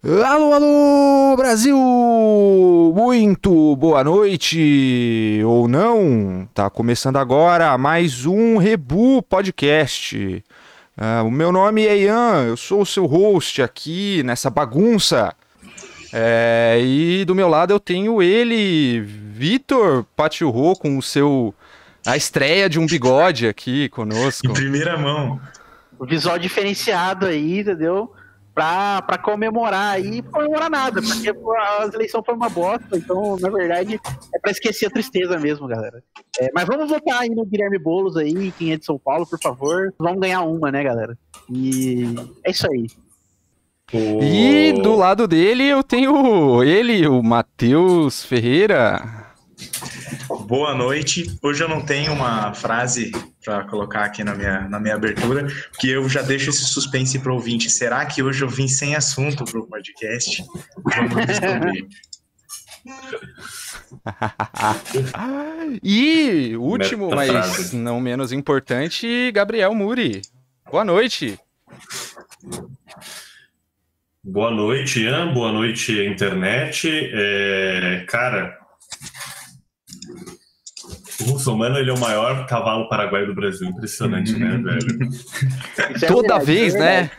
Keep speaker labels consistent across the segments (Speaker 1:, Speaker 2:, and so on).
Speaker 1: Alô, alô, Brasil! Muito boa noite, ou não? Tá começando agora mais um Rebu Podcast. Uh, o meu nome é Ian, eu sou o seu host aqui nessa bagunça. É, e do meu lado eu tenho ele, Vitor Patiurro, com o seu. a estreia de um bigode aqui conosco.
Speaker 2: Em primeira mão.
Speaker 3: O visual diferenciado aí, entendeu? Pra, comemorar aí, comemorar nada, porque as eleições foram uma bosta, então, na verdade, é pra esquecer a tristeza mesmo, galera. É, mas vamos votar aí no Guilherme Boulos aí, quem é de São Paulo, por favor. Vamos ganhar uma, né, galera? E é isso aí.
Speaker 1: E do lado dele eu tenho ele, o Matheus Ferreira.
Speaker 2: Boa noite. Hoje eu não tenho uma frase para colocar aqui na minha, na minha abertura, porque eu já deixo esse suspense para o ouvinte. Será que hoje eu vim sem assunto para o podcast? Vamos
Speaker 1: descobrir. e último, mas frase. não menos importante, Gabriel Muri. Boa noite.
Speaker 4: Boa noite, Ian. Boa noite, internet. É, cara, o russomano ele é o maior cavalo paraguaio do Brasil. Impressionante, né, uhum. velho?
Speaker 1: É Toda vez, né?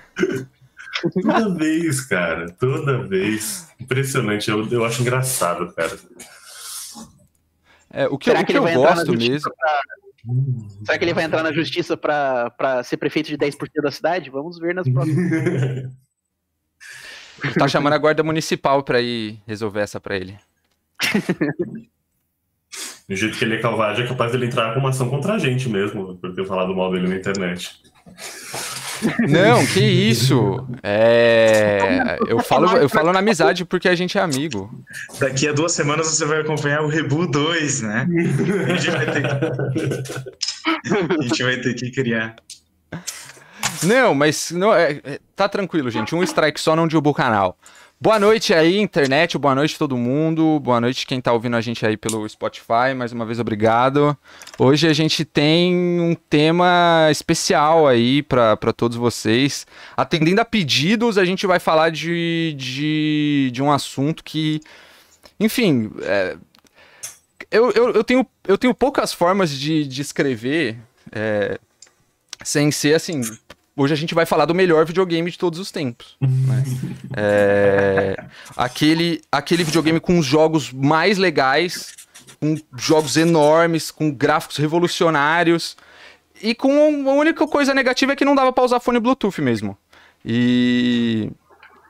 Speaker 4: Toda vez, cara. Toda vez. Impressionante. Eu, eu acho engraçado, cara.
Speaker 1: É, o que, Será o que, que eu gosto mesmo. Pra...
Speaker 3: Será que ele vai entrar na justiça para ser prefeito de 10% da cidade? Vamos ver nas próximas.
Speaker 1: tá chamando a guarda municipal para ir resolver essa para ele.
Speaker 4: Do jeito que ele é calvário, é capaz dele entrar com uma ação contra a gente mesmo, por ter falado mal dele na internet.
Speaker 1: Não, que isso. É... Eu, falo, eu falo na amizade porque a gente é amigo.
Speaker 2: Daqui a duas semanas você vai acompanhar o Rebu 2, né? A gente vai ter que, a gente vai ter que criar.
Speaker 1: Não, mas não, é, é, tá tranquilo, gente. Um strike só não derruba o canal. Boa noite aí, internet, boa noite todo mundo, boa noite quem tá ouvindo a gente aí pelo Spotify, mais uma vez obrigado. Hoje a gente tem um tema especial aí para todos vocês. Atendendo a pedidos, a gente vai falar de, de, de um assunto que, enfim, é, eu, eu, eu, tenho, eu tenho poucas formas de, de escrever é, sem ser assim Hoje a gente vai falar do melhor videogame de todos os tempos. Né? é, aquele, aquele videogame com os jogos mais legais, com jogos enormes, com gráficos revolucionários. E com a única coisa negativa é que não dava pra usar fone Bluetooth mesmo. E.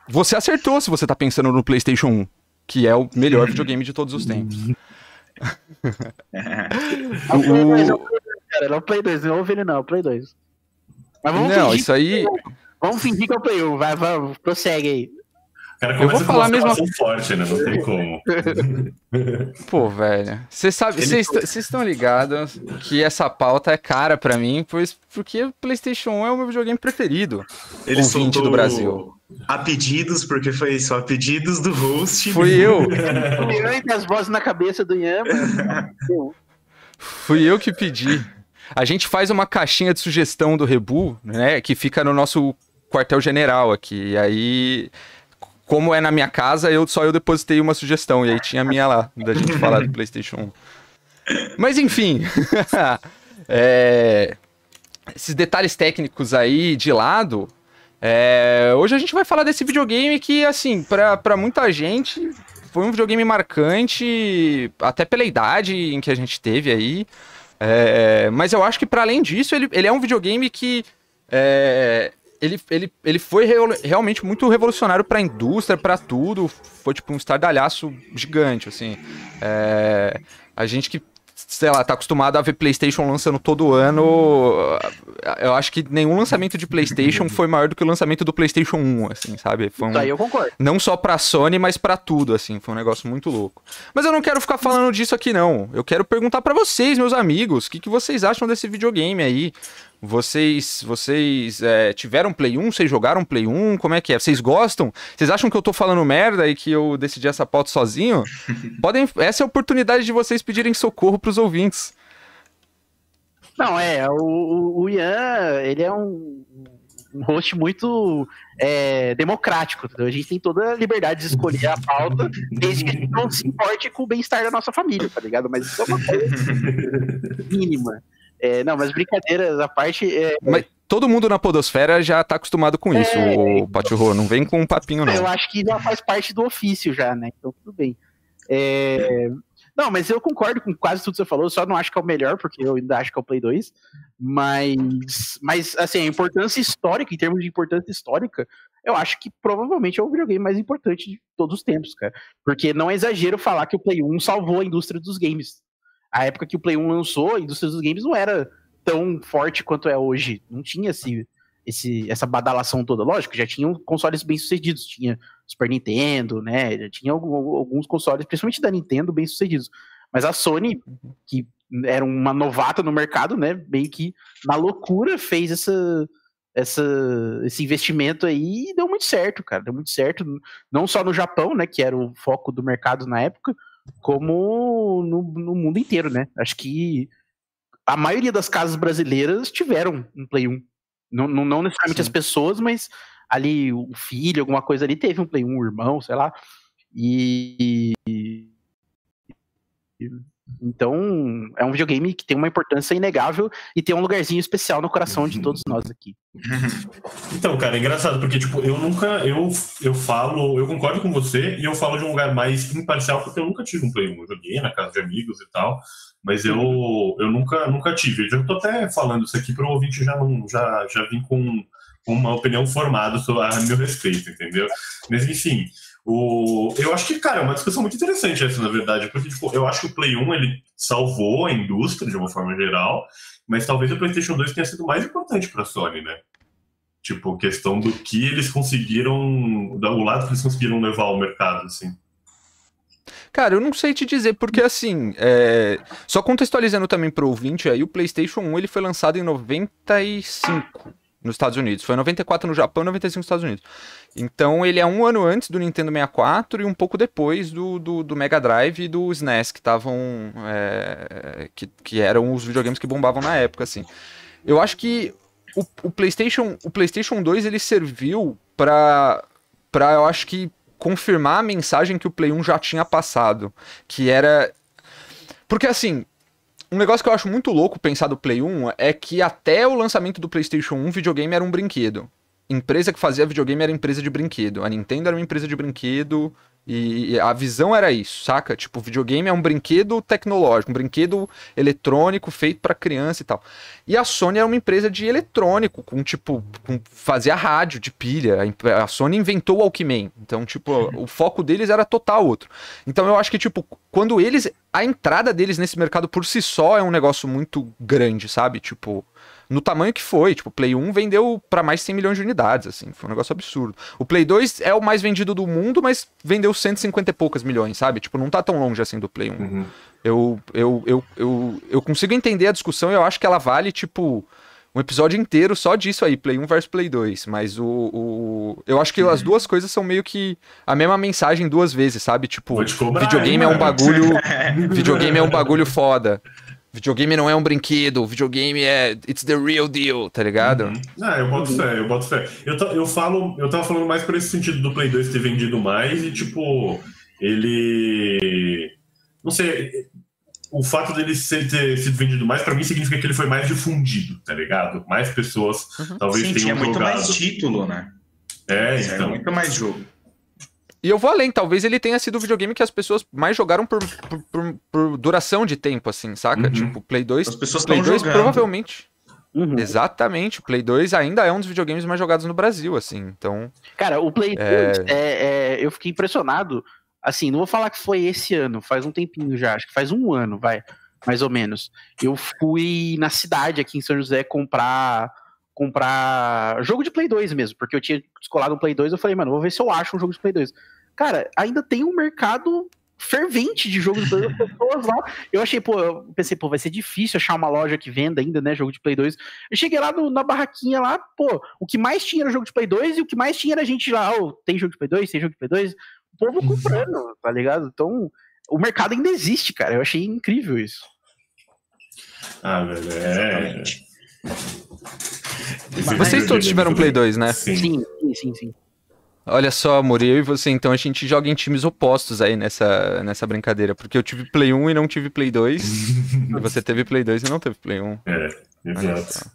Speaker 1: Você acertou se você tá pensando no PlayStation 1, que é o melhor videogame de todos os tempos.
Speaker 3: o... o Play 2, cara, não é o Play 2, não ouve ele não, é o Play 2.
Speaker 1: Mas vamos não, isso aí.
Speaker 3: Vamos fingir que é o Play 1, vai, vai, prossegue aí.
Speaker 4: Cara, eu vou falar mesmo. forte, né? Não tem como.
Speaker 1: Pô, velho. Vocês vocês estão ligados que essa pauta é cara para mim, pois porque o PlayStation 1 é o meu videogame preferido.
Speaker 2: Ele ouvinte do Brasil. A pedidos, porque foi só a pedidos do host.
Speaker 1: Fui eu.
Speaker 3: Fui eu e as vozes na cabeça do Ian.
Speaker 1: Fui eu que pedi. A gente faz uma caixinha de sugestão do Rebu, né? Que fica no nosso quartel-general aqui. E aí, como é na minha casa, eu só eu depositei uma sugestão. E aí tinha a minha lá, da gente falar do PlayStation 1. Mas enfim. é... Esses detalhes técnicos aí de lado. É... Hoje a gente vai falar desse videogame que, assim, para muita gente foi um videogame marcante, até pela idade em que a gente teve aí. É, mas eu acho que para além disso, ele, ele é um videogame que é, ele, ele, ele foi realmente muito revolucionário para a indústria, para tudo. Foi tipo um estardalhaço gigante, assim. É, a gente que sei lá, tá acostumado a ver PlayStation lançando todo ano. Eu acho que nenhum lançamento de PlayStation foi maior do que o lançamento do PlayStation 1, assim, sabe? Foi um,
Speaker 3: Daí eu concordo.
Speaker 1: Não só pra Sony, mas para tudo, assim. Foi um negócio muito louco. Mas eu não quero ficar falando disso aqui, não. Eu quero perguntar para vocês, meus amigos, o que, que vocês acham desse videogame aí? Vocês, vocês é, tiveram Play 1? Vocês jogaram Play 1? Como é que é? Vocês gostam? Vocês acham que eu tô falando merda e que eu decidi essa pauta sozinho? Podem, essa é a oportunidade de vocês pedirem socorro pros ouvintes.
Speaker 3: Não, é, o, o Ian, ele é um um host muito é, democrático. Entendeu? A gente tem toda a liberdade de escolher a pauta, desde que a gente não se importe com o bem-estar da nossa família, tá ligado? Mas isso é uma coisa mínima. É, não, mas brincadeiras à parte. É,
Speaker 1: Mas todo mundo na podosfera já tá acostumado com isso,
Speaker 3: É,
Speaker 1: o Patirro. Não vem com um papinho, não.
Speaker 3: Eu acho que já faz parte do ofício já, né? Então tudo bem. É, Não, mas eu concordo com quase tudo que você falou, só não acho que é o melhor, porque eu ainda acho que é o Play 2. Mas, mas assim, a importância histórica, em termos de importância histórica, eu acho que provavelmente é o videogame mais importante de todos os tempos, cara. Porque não é exagero falar que o Play 1 salvou a indústria dos games. A época que o Play 1 lançou, a indústria dos games não era tão forte quanto é hoje. Não tinha esse, esse, essa badalação toda. Lógico, já tinham consoles bem-sucedidos. Tinha Super Nintendo, né? Já tinha alguns consoles, principalmente da Nintendo, bem-sucedidos. Mas a Sony, que era uma novata no mercado, né? Meio que na loucura fez essa, essa, esse investimento aí e deu muito certo, cara. Deu muito certo. Não só no Japão, né? Que era o foco do mercado na época, como no, no mundo inteiro, né? Acho que a maioria das casas brasileiras tiveram um Play 1. Não, não, não necessariamente
Speaker 2: Sim.
Speaker 3: as pessoas, mas ali o filho, alguma coisa ali, teve um Play 1, o irmão, sei lá. E. Então, é um videogame que tem uma importância inegável e tem um lugarzinho especial no coração de todos nós aqui.
Speaker 4: Então, cara, é engraçado, porque, tipo, eu nunca, eu, eu falo, eu concordo com você, e eu falo de um lugar mais imparcial, porque eu nunca tive um Play 1, eu joguei na casa de amigos e tal, mas eu, eu nunca, nunca tive. Eu já tô até falando isso aqui para o ouvinte já, não, já, já vim com uma opinião formada sobre a meu respeito, entendeu? Mas, enfim, o, eu acho que, cara, é uma discussão muito interessante essa, na verdade, porque, tipo, eu acho que o Play 1, ele salvou a indústria, de uma forma geral, mas talvez o PlayStation 2 tenha sido mais importante para a Sony, né? Tipo, questão do que eles conseguiram, do lado que eles conseguiram levar ao mercado, assim.
Speaker 1: Cara, eu não sei te dizer, porque assim, é, só contextualizando também pro ouvinte aí, o PlayStation 1 ele foi lançado em 95 nos Estados Unidos. Foi em 94 no Japão e 95 nos Estados Unidos. Então ele é um ano antes do Nintendo 64 e um pouco depois do, do, do Mega Drive e do SNES, que estavam. é, que, que eram os videogames que bombavam na época, assim. Eu acho que o, o PlayStation, o PlayStation 2 ele serviu pra, pra, eu acho que, confirmar a mensagem que o Play 1 já tinha passado. Que era. Porque assim. Um negócio que eu acho muito louco pensar do Play 1 é que até o lançamento do PlayStation 1, videogame era um brinquedo. Empresa que fazia videogame era empresa de brinquedo. A Nintendo era uma empresa de brinquedo e a visão era isso, saca? Tipo, videogame é um brinquedo tecnológico, um brinquedo eletrônico feito pra criança e tal. E a Sony era uma empresa de eletrônico, com tipo, com, fazia rádio de pilha. A A Sony inventou o Walkman. Então, tipo, o foco deles era total outro. Então eu acho que, tipo, quando eles. A entrada deles nesse mercado por si só é um negócio muito grande, sabe? Tipo, no tamanho que foi. Tipo, o Play 1 vendeu pra mais de 100 milhões de unidades, assim. Foi um negócio absurdo. O Play 2 é o mais vendido do mundo, mas vendeu 150 e poucas milhões, sabe? Tipo, não tá tão longe assim do Play 1.
Speaker 4: Uhum.
Speaker 1: Eu, eu, eu, eu, eu consigo entender a discussão e eu acho que ela vale, tipo, um episódio inteiro só disso aí, Play 1 versus Play 2. Mas o. o eu acho que as duas coisas são meio que a mesma mensagem duas vezes, sabe? Tipo,
Speaker 4: cobrar,
Speaker 1: videogame
Speaker 4: hein,
Speaker 1: é um bagulho. videogame é um bagulho foda. Videogame não é um brinquedo, videogame é. It's the real deal, tá ligado?
Speaker 4: Uhum. Ah, eu boto fé, eu boto fé. Eu, eu falo, eu tava falando mais por esse sentido do Play 2 ter vendido mais e, tipo, ele. Não sei. O fato dele ser, ter sido vendido mais, pra mim, significa que ele foi mais difundido, tá ligado? Mais pessoas talvez
Speaker 2: Sim,
Speaker 4: tenham
Speaker 2: tinha muito
Speaker 4: jogado.
Speaker 2: mais título, né?
Speaker 4: É,
Speaker 2: Era
Speaker 4: então.
Speaker 2: muito mais jogo.
Speaker 1: E eu vou além, talvez ele tenha sido o videogame que as pessoas mais jogaram por, por, por- por duração de tempo, assim, saca?
Speaker 4: Uhum.
Speaker 1: Tipo, Play 2.
Speaker 2: As pessoas
Speaker 1: Play
Speaker 2: estão
Speaker 1: 2
Speaker 2: jogando.
Speaker 1: provavelmente.
Speaker 3: Uhum.
Speaker 1: Exatamente, o Play 2 ainda é um dos videogames mais jogados no Brasil, assim. Então,
Speaker 3: Cara, o Play 2,
Speaker 1: É.
Speaker 3: é, é, eu fiquei impressionado. Assim, não vou falar que foi esse ano, faz um tempinho já, acho que faz um ano, vai, mais ou menos. Eu fui na cidade aqui em São José comprar comprar jogo de Play 2 mesmo, porque eu tinha descolado um Play 2, eu falei, mano, vou ver se eu acho um jogo de Play 2. Cara, ainda tem um mercado fervente de jogos de Play 2, pessoas lá. Eu achei, pô, eu pensei, pô, vai ser difícil achar uma loja que venda ainda, né, jogo de Play 2. Eu cheguei lá no- na barraquinha lá, pô, o que mais tinha era jogo de Play 2 e o que mais tinha era gente lá, ó, tem jogo de Play 2, tem jogo de Play 2. O povo comprando, tá ligado? Então, o mercado ainda existe, cara. Eu achei incrível isso.
Speaker 4: Ah, velho, é.
Speaker 2: Exatamente.
Speaker 1: Vocês todos tiveram Play 2, né?
Speaker 4: Sim.
Speaker 3: Sim, sim, sim.
Speaker 1: Olha só, amor, eu e você, então a gente joga em times opostos aí nessa, nessa brincadeira. Porque eu tive Play 1 e não tive Play 2. e você teve Play 2 e não teve Play 1.
Speaker 4: É, exato.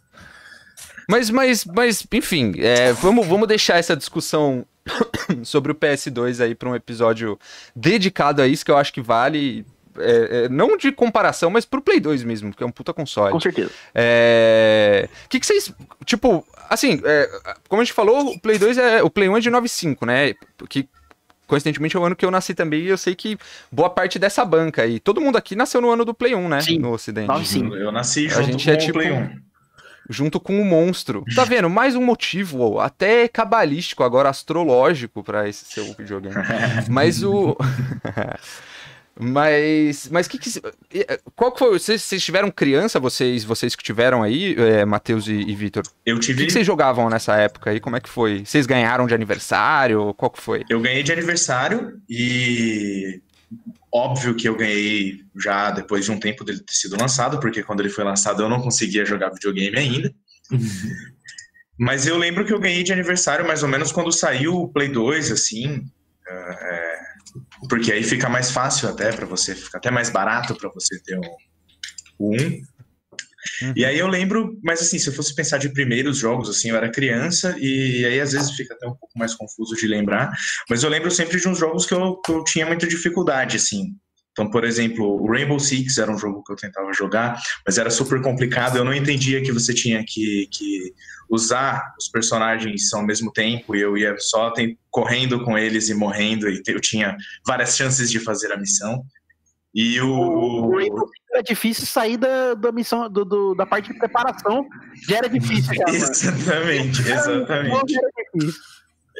Speaker 1: Mas, mas, mas enfim, é, vamos, vamos deixar essa discussão sobre o PS2 aí para um episódio dedicado a isso, que eu acho que vale. É, é, não de comparação, mas pro Play 2 mesmo, que é um puta console.
Speaker 3: Com certeza.
Speaker 1: É. O que, que vocês. Tipo, assim, é, como a gente falou, o Play 2 é. O Play 1 é de 95, né? Que coincidentemente é o ano que eu nasci também, e eu sei que boa parte dessa banca aí. Todo mundo aqui nasceu no ano do Play 1, né?
Speaker 3: Sim.
Speaker 1: No Ocidente.
Speaker 3: 95.
Speaker 2: Eu nasci
Speaker 1: A
Speaker 2: junto
Speaker 1: gente
Speaker 2: com
Speaker 1: é
Speaker 2: o
Speaker 1: tipo-
Speaker 2: Play 1.
Speaker 1: junto com o monstro. Tá vendo? Mais um motivo, até cabalístico, agora astrológico pra esse seu videogame. Mas o. Mas, mas que que, eh, qual que foi? Vocês, vocês tiveram criança, vocês, vocês que tiveram aí, é, Matheus e, e Vitor?
Speaker 2: Eu
Speaker 1: O que,
Speaker 2: tive.
Speaker 1: que vocês jogavam nessa época aí? Como é que foi? Vocês ganharam de aniversário? Qual que foi?
Speaker 2: Eu ganhei de aniversário e óbvio que eu ganhei já depois de um tempo dele ter sido lançado, porque quando ele foi lançado eu não conseguia jogar videogame ainda. Mas eu lembro que eu ganhei de aniversário mais ou menos quando saiu o Play 2, assim. é, porque aí fica mais fácil até para você, fica até mais barato para você ter o, o 1. E aí eu lembro, mas assim, se eu fosse pensar de primeiros jogos, assim, eu era criança e aí às vezes fica até um pouco mais confuso de lembrar, mas eu lembro sempre de uns jogos que eu, que eu tinha muita dificuldade, assim. Então, por exemplo, o Rainbow Six era um jogo que eu tentava jogar, mas era super complicado, eu não entendia que você tinha que, que usar os personagens ao mesmo tempo e eu ia só tem- correndo com eles e morrendo e eu tinha várias chances de fazer a missão. E o,
Speaker 3: O Rainbow Six era difícil sair da, da missão, do, do- da parte de preparação. Já era difícil, já, mano.
Speaker 2: Exatamente, exatamente.
Speaker 3: Era difícil.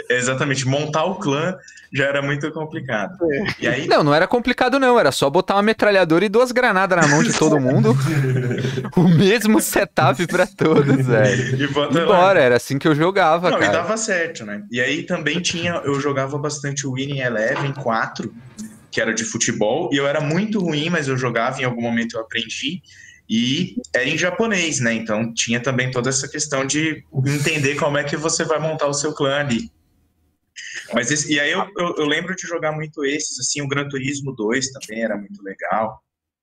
Speaker 2: Exatamente. Montar o clã já era muito complicado. E aí,
Speaker 1: Não, não era complicado não, era só botar uma metralhadora e duas granadas na mão de todo mundo. o mesmo setup pra todos, velho.
Speaker 2: e bota lá.
Speaker 1: Embora, era assim que eu jogava,
Speaker 2: Não, e
Speaker 1: cara.
Speaker 2: dava certo, né? E aí também tinha, eu jogava bastante o Winning Eleven 4, que era de futebol, e eu era muito ruim, mas eu jogava, em algum momento eu aprendi, e era em japonês, né? Então tinha também toda essa questão de entender como é que você vai montar o seu clã ali. Mas esse- e aí eu, eu, eu lembro de jogar muito esses, assim, o Gran Turismo 2 também era muito legal.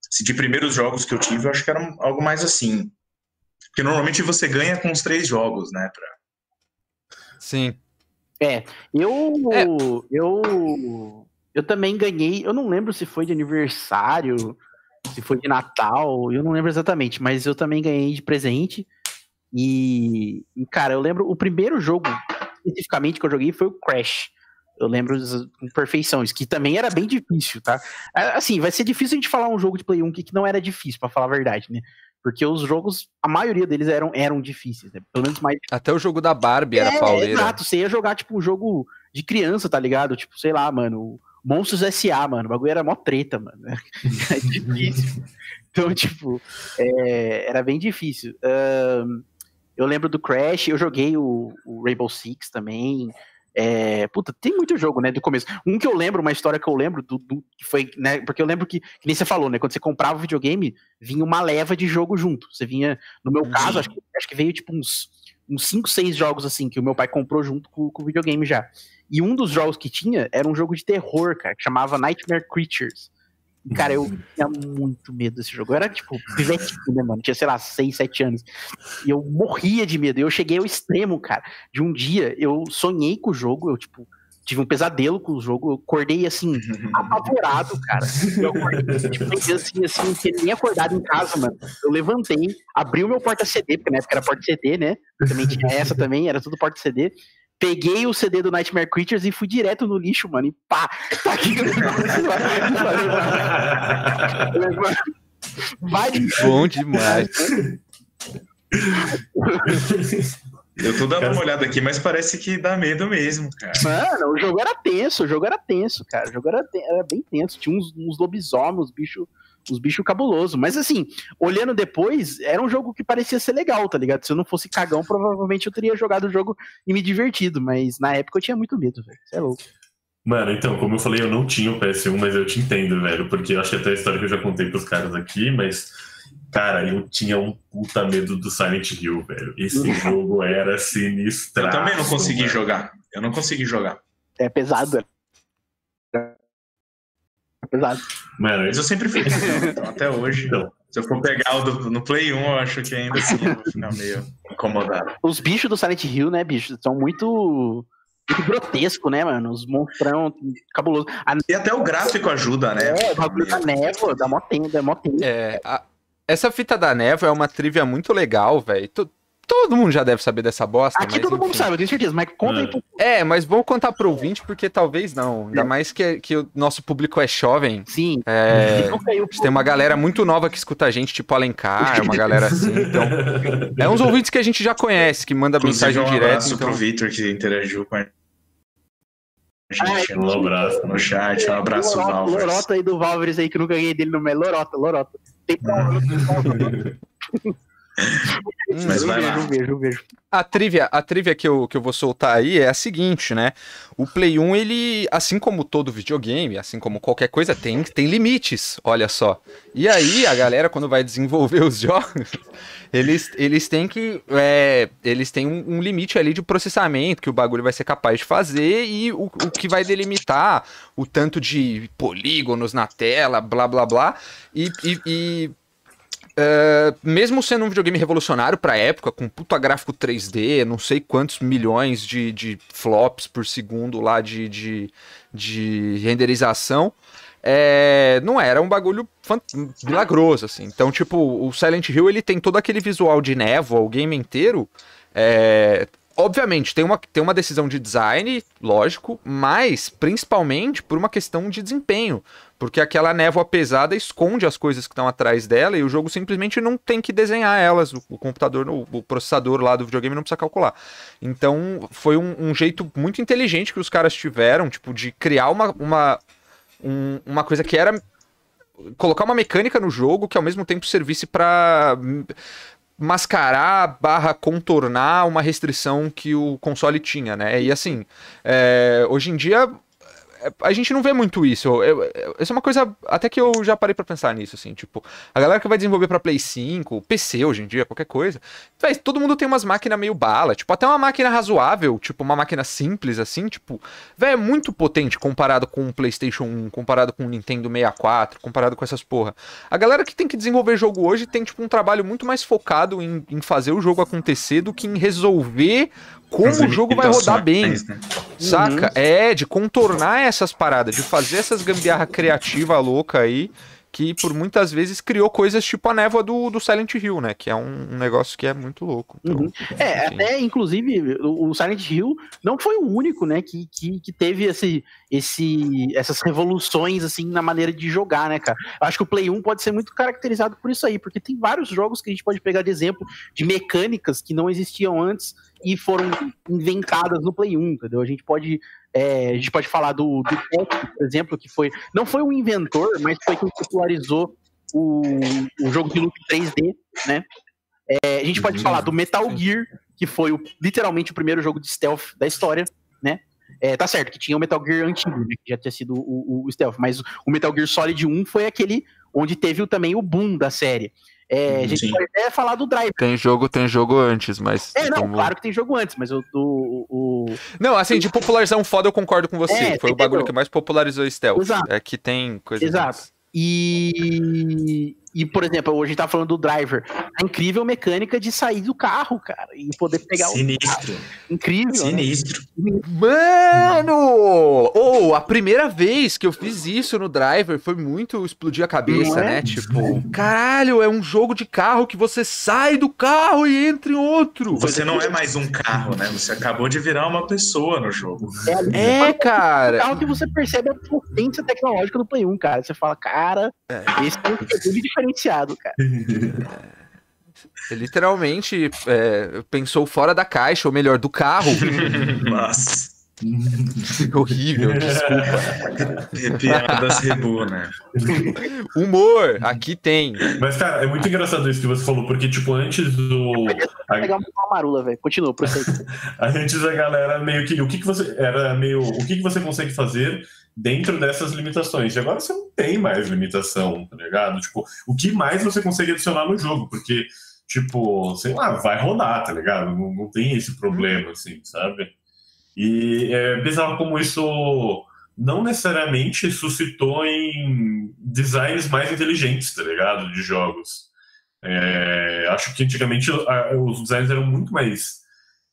Speaker 2: Se de primeiros jogos que eu tive, eu acho que era um- algo mais assim. Porque normalmente você ganha com os três jogos, né? Pra...
Speaker 1: Sim.
Speaker 3: É, eu,
Speaker 1: É.
Speaker 3: eu, eu também ganhei. Eu não lembro se foi de aniversário, se foi de Natal, eu não lembro exatamente, mas eu também ganhei de presente. E, e, cara, eu lembro o primeiro jogo especificamente que eu joguei foi o Crash. Eu lembro com perfeição, isso que também era bem difícil, tá? Assim, vai ser difícil a gente falar um jogo de Play 1 que não era difícil, pra falar a verdade, né? Porque os jogos, a maioria deles eram, eram difíceis, né? Pelo menos mais
Speaker 1: Até o jogo da Barbie era
Speaker 3: é,
Speaker 1: pauleira.
Speaker 3: Exato, você ia jogar, tipo, um jogo de criança, tá ligado? Tipo, sei lá, mano, Monstros S.A., mano, o bagulho era mó treta, mano. É difícil. Então, tipo, é, era bem difícil. Ahn, eu lembro do Crash, eu joguei o, o Rainbow Six também. É, puta, tem muito jogo, né, do começo. Um que eu lembro, uma história que eu lembro, do, do- que foi, né, porque eu lembro que, que nem você falou, né, quando você comprava o videogame, vinha uma leva de jogo junto. Você vinha, no meu caso, acho que, acho que veio tipo uns, uns 5, 6 jogos assim, que o meu pai comprou junto com, com o videogame já. E um dos jogos que tinha era um jogo de terror, cara, que chamava Nightmare Creatures. Cara, eu tinha muito medo desse jogo. Eu era, tipo, pivetinho, né, mano? Tinha, sei lá, 6, 7 anos. E eu morria de medo. E eu cheguei ao extremo, cara. De um dia, eu sonhei com o jogo, eu, tipo, tive um pesadelo com o jogo, eu acordei, assim, apavorado, cara. Eu acordei, tipo, assim, assim, não tinha nem acordado em casa, mano. Eu levantei, abri o meu porta-CD, porque na época era porta-CD, né? Também tinha essa também, era tudo porta-CD. Peguei o CD do Nightmare Creatures e fui direto no lixo, mano. E pá! Tá aqui no negócio. Vai de
Speaker 1: Bom demais.
Speaker 2: Eu tô dando uma olhada aqui, mas parece que dá medo mesmo, cara.
Speaker 3: Mano, o jogo era tenso, o jogo era tenso, cara. O jogo era, te- era bem tenso. Tinha uns, uns lobisomens, uns bichos uns bichos cabulosos. Mas assim, olhando depois, era um jogo que parecia ser legal, tá ligado? Se eu não fosse cagão, provavelmente eu teria jogado o jogo e me divertido. Mas na época eu tinha muito medo, velho. Você é louco.
Speaker 4: Mano, então, como eu falei, eu não tinha o PS1, mas eu te entendo, velho, porque eu acho que até a história que eu já contei pros caras aqui, mas Cara, eu tinha um puta medo do Silent Hill, velho. Esse jogo era sinistro.
Speaker 2: Eu também não consegui jogar. Eu não consegui jogar.
Speaker 3: É pesado. É pesado.
Speaker 4: Mano,
Speaker 2: Mas eu sempre fui. Então, até hoje.
Speaker 4: Então.
Speaker 2: Se eu for pegar o do, no Play 1, eu acho que ainda assim eu vou ficar meio incomodado.
Speaker 3: Os bichos do Silent Hill, né, bicho, são muito, muito grotescos, né, mano? Os monstrão cabulosos. A
Speaker 2: E até o gráfico ajuda, né?
Speaker 3: é, o bagulho da névoa, dá mó tempo, dá mó tempo.
Speaker 1: É, a- essa fita da névoa é uma trivia muito legal, velho. To- Todo mundo já deve saber dessa bosta.
Speaker 3: Aqui
Speaker 1: mas
Speaker 3: todo mundo
Speaker 1: enfim.
Speaker 3: sabe, eu tenho certeza, mas conta aí
Speaker 4: É.
Speaker 3: pro
Speaker 1: É, mas vamos contar pro ouvinte, porque talvez não. Ainda mais que, que o nosso público é jovem.
Speaker 3: Sim.
Speaker 1: É,
Speaker 3: Conta aí o-
Speaker 1: tem uma galera muito nova que escuta a gente, tipo Alencar, uma galera assim. Então, é uns ouvintes que a gente já conhece, que manda
Speaker 2: Inclusive,
Speaker 1: mensagem
Speaker 2: um
Speaker 1: direta.
Speaker 2: abraço
Speaker 1: Então...
Speaker 2: pro Vitor que interagiu com a gente
Speaker 4: um abraço.
Speaker 2: no chat. Um abraço,
Speaker 3: Lorota,
Speaker 2: Valvers.
Speaker 3: Lorota aí do Valvers aí, que eu nunca ganhei dele no meio. Lorota, Lorota. Tem
Speaker 1: Hum,
Speaker 2: Mas vai lá.
Speaker 1: A trivia, a trivia que, eu, que eu vou soltar aí é a seguinte, né? O Play 1, ele, assim como todo videogame, assim como qualquer coisa, tem, tem limites, olha só. E aí, a galera, quando vai desenvolver os jogos, eles, eles têm que. é, eles têm um, um limite ali de processamento que o bagulho vai ser capaz de fazer e o, o que vai delimitar o tanto de polígonos na tela, blá blá blá. E. e- e é, mesmo sendo um videogame revolucionário pra época, com puta gráfico 3D, não sei quantos milhões de, de flops por segundo lá de, de, de renderização, é, não era um bagulho milagroso, assim. Então, tipo, o Silent Hill, ele tem todo aquele visual de névoa, o game inteiro, é, Obviamente, tem uma, tem uma decisão de design, lógico, mas principalmente por uma questão de desempenho. Porque aquela névoa pesada esconde as coisas que estão atrás dela e o jogo simplesmente não tem que desenhar elas. O, o computador, o, o processador lá do videogame não precisa calcular. Então, foi um, um jeito muito inteligente que os caras tiveram, tipo, de criar uma, uma, um- uma coisa que era. Colocar uma mecânica no jogo que ao mesmo tempo servisse hum, mascarar barra contornar uma restrição que o console tinha, né? E assim, é, hoje em dia a gente não vê muito isso. Eu- eu- Isso é uma coisa até que eu já parei pra pensar nisso, assim, tipo, a galera que vai desenvolver pra Play 5, PC hoje em dia, qualquer coisa, véi, todo mundo tem umas máquinas meio bala, tipo, até uma máquina razoável, tipo, uma máquina simples, assim, tipo, velho, é muito potente comparado com o PlayStation 1, comparado com o Nintendo 64, comparado com essas porra. A galera que tem que desenvolver jogo hoje tem, tipo, um trabalho muito mais focado em, em fazer o jogo acontecer do que em resolver como
Speaker 2: As
Speaker 1: o jogo vai rodar bem.
Speaker 2: né?
Speaker 1: Saca? É, de contornar essas paradas, de fazer essas gambiarra criativa louca aí, que por muitas vezes criou coisas tipo a névoa do, do Silent Hill, né? Que é um, um negócio que é muito louco. Então,
Speaker 3: Uhum. É,
Speaker 1: enfim.
Speaker 3: até inclusive o o Silent Hill não foi o único, né, que, que, que teve esse, esse, essas revoluções assim na maneira de jogar, né, cara? Eu acho que o Play 1 pode ser muito caracterizado por isso aí, porque tem vários jogos que a gente pode pegar de exemplo de mecânicas que não existiam antes e foram inventadas no Play 1, entendeu? A gente pode é, a gente pode falar do, do Tetris, por exemplo, que foi não foi um inventor, mas foi quem popularizou o, o jogo de em 3D, né? É, a gente pode
Speaker 4: Uhum.
Speaker 3: falar do Metal Gear, que foi o- literalmente o primeiro jogo de stealth da história, né? É, tá certo que tinha o Metal Gear antigo, né, que já tinha sido o, o- o stealth, mas o Metal Gear Solid 1 foi aquele onde teve também o boom da série. É, a gente
Speaker 2: Sim.
Speaker 3: pode até falar do Drive.
Speaker 1: Tem jogo, tem jogo antes, mas.
Speaker 3: É, não,
Speaker 1: como-
Speaker 3: claro que tem jogo antes, mas o, o, o-
Speaker 1: Não, assim, de popularizar foda, eu concordo com você.
Speaker 3: É,
Speaker 1: Foi o
Speaker 3: entendeu?
Speaker 1: bagulho que mais popularizou o stealth.
Speaker 3: Exato.
Speaker 1: É que tem coisas.
Speaker 3: Exato.
Speaker 1: antes.
Speaker 3: E, e, por exemplo, hoje a gente tá falando do driver. A incrível mecânica de sair do carro, cara, e poder pegar o
Speaker 2: Sinistro.
Speaker 3: incrível. né?
Speaker 2: Sinistro.
Speaker 1: Mano! Ou a primeira vez que eu fiz isso no driver foi muito explodir a cabeça,
Speaker 3: é?
Speaker 1: né? Tipo, caralho, é um jogo de carro que você sai do carro e entra em outro.
Speaker 2: Você não é mais um carro, né? Você acabou de virar uma pessoa no jogo.
Speaker 3: É,
Speaker 1: É,
Speaker 3: o
Speaker 1: cara.
Speaker 3: carro que você percebe a potência tecnológica do Play 1, cara. Você fala, cara, esse é um segundo diferenciado, cara.
Speaker 1: Literalmente é, pensou fora da caixa, ou melhor, do carro.
Speaker 2: Nossa.
Speaker 1: Horrível, desculpa.
Speaker 2: Piadas rebu, né?
Speaker 1: Humor, aqui tem.
Speaker 4: Mas, cara, é muito engraçado isso que você falou, porque, tipo, antes do.
Speaker 3: Vou pegar uma marula, velho. Continua, prossegue.
Speaker 4: Antes a galera meio que. O que, que você. Era meio. O que, que você consegue fazer dentro dessas limitações? E agora você não tem mais limitação, tá ligado? Tipo, o que mais você consegue adicionar no jogo? Porque, tipo, sei lá, vai rodar, tá ligado? Não, não tem esse problema, assim, sabe? E é bizarro como isso não necessariamente suscitou em designs mais inteligentes, tá ligado? De jogos. É, acho que antigamente os designs eram muito mais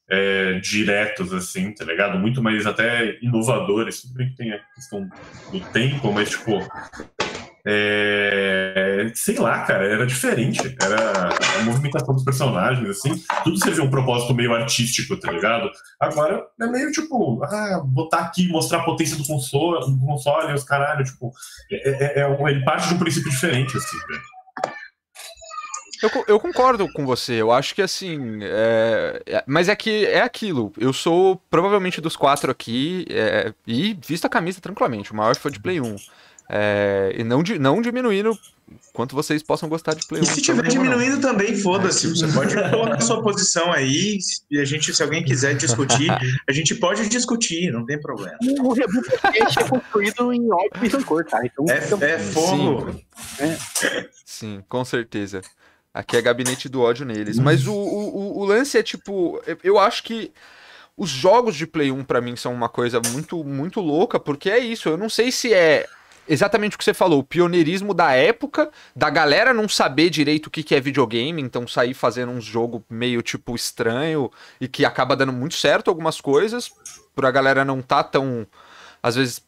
Speaker 4: é, diretos, assim, tá ligado? Muito mais até inovadores. Tudo bem que tem a questão do tempo, mas, tipo, é, sei lá, cara, era diferente. Era a movimentação dos personagens, assim, tudo servia um propósito meio artístico, tá ligado? Agora é meio tipo, ah, botar aqui, mostrar a potência do console, do console os caralho, tipo, é, é, é um, ele parte de um princípio diferente, assim, velho.
Speaker 1: Eu, eu, concordo com você. Eu acho que assim. É, é, mas é que é aquilo. Eu sou provavelmente dos quatro aqui. É, e visto a camisa tranquilamente. O maior foi de Play 1. É, e não, não diminuindo quanto vocês possam gostar de Play 1.
Speaker 2: E se tiver diminuindo não. também, foda-se. Você pode colocar a sua posição aí. E a gente, se alguém quiser discutir, a gente pode discutir, não tem problema.
Speaker 3: O reboot é construído em óbvio e rancor, tá? Então,
Speaker 2: é, é fogo.
Speaker 1: Sim. Sim, com certeza. Aqui é gabinete do ódio neles. Mas o, o, o lance é tipo. Eu acho que. Os jogos de Play 1 para mim são uma coisa muito muito louca, porque é isso. Eu não sei se é exatamente o que você falou, o pioneirismo da época, da galera não saber direito o que, que é videogame, então sair fazendo um jogo meio tipo estranho e que acaba dando muito certo algumas coisas, por a galera não tá tão, às vezes,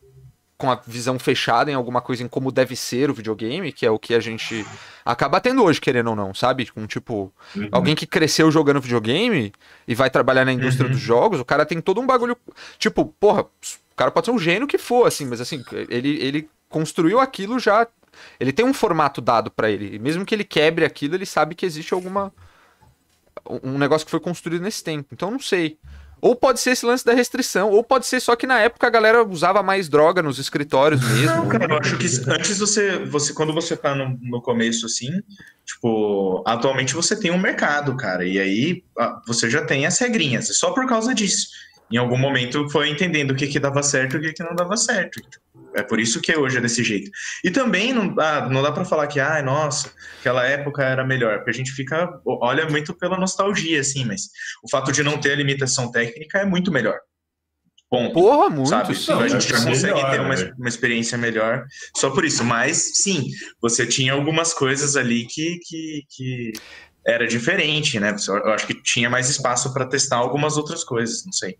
Speaker 1: com a visão fechada em alguma coisa em como deve ser o videogame, que é o que a gente acaba tendo hoje, querendo ou não, sabe? Com tipo, uhum. alguém que cresceu jogando videogame e vai trabalhar na indústria uhum. dos jogos, o cara tem todo um bagulho. Tipo, porra, o cara pode ser um gênio que for, assim, mas assim, ele, ele construiu aquilo já. Ele tem um formato dado para ele. E mesmo que ele quebre aquilo, ele sabe que existe alguma. Um negócio que foi construído nesse tempo. Então não sei. Ou pode ser esse lance da restrição, ou pode ser só que na época a galera usava mais droga nos escritórios mesmo.
Speaker 2: Não, cara, eu acho que antes você, você quando você tá no, no começo assim, tipo, atualmente você tem um mercado, cara, e aí você já tem as regrinhas, é só por causa disso. Em algum momento foi entendendo o que que dava certo e o que que não dava certo. É por isso que hoje é desse jeito. E também não, ah, não dá para falar que, ai, ah, nossa, aquela época era melhor, porque a gente fica, olha muito pela nostalgia, assim, mas o fato de não ter a limitação técnica é muito melhor.
Speaker 1: Ponto. Porra, muito. Sabe?
Speaker 2: Não, a gente já consegue melhor, ter uma, uma, experiência melhor só por isso. Mas, sim, você tinha algumas coisas ali que, que, que era diferente, né? Eu acho que tinha mais espaço para testar algumas outras coisas, não sei.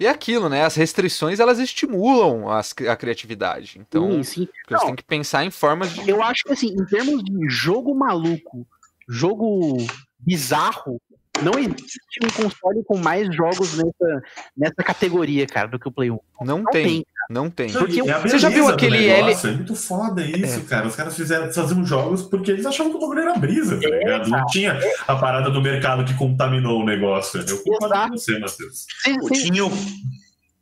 Speaker 1: E é aquilo, né? As restrições elas estimulam as, a criatividade. Então, sim, sim. você tem que pensar em formas de.
Speaker 3: Eu acho que assim, em termos de jogo maluco, jogo bizarro, não existe um console com mais jogos nessa, nessa categoria, cara, do que o Play 1.
Speaker 1: Não, não tem. tem não tem.
Speaker 4: Porque é você já viu aquele L. É muito foda isso, é. cara. Os caras fizeram, faziam jogos porque eles achavam que o bagulho era brisa, tá ligado? Não tinha a parada do mercado que contaminou o negócio. Eu concordo com você, Matheus.
Speaker 2: Tinha,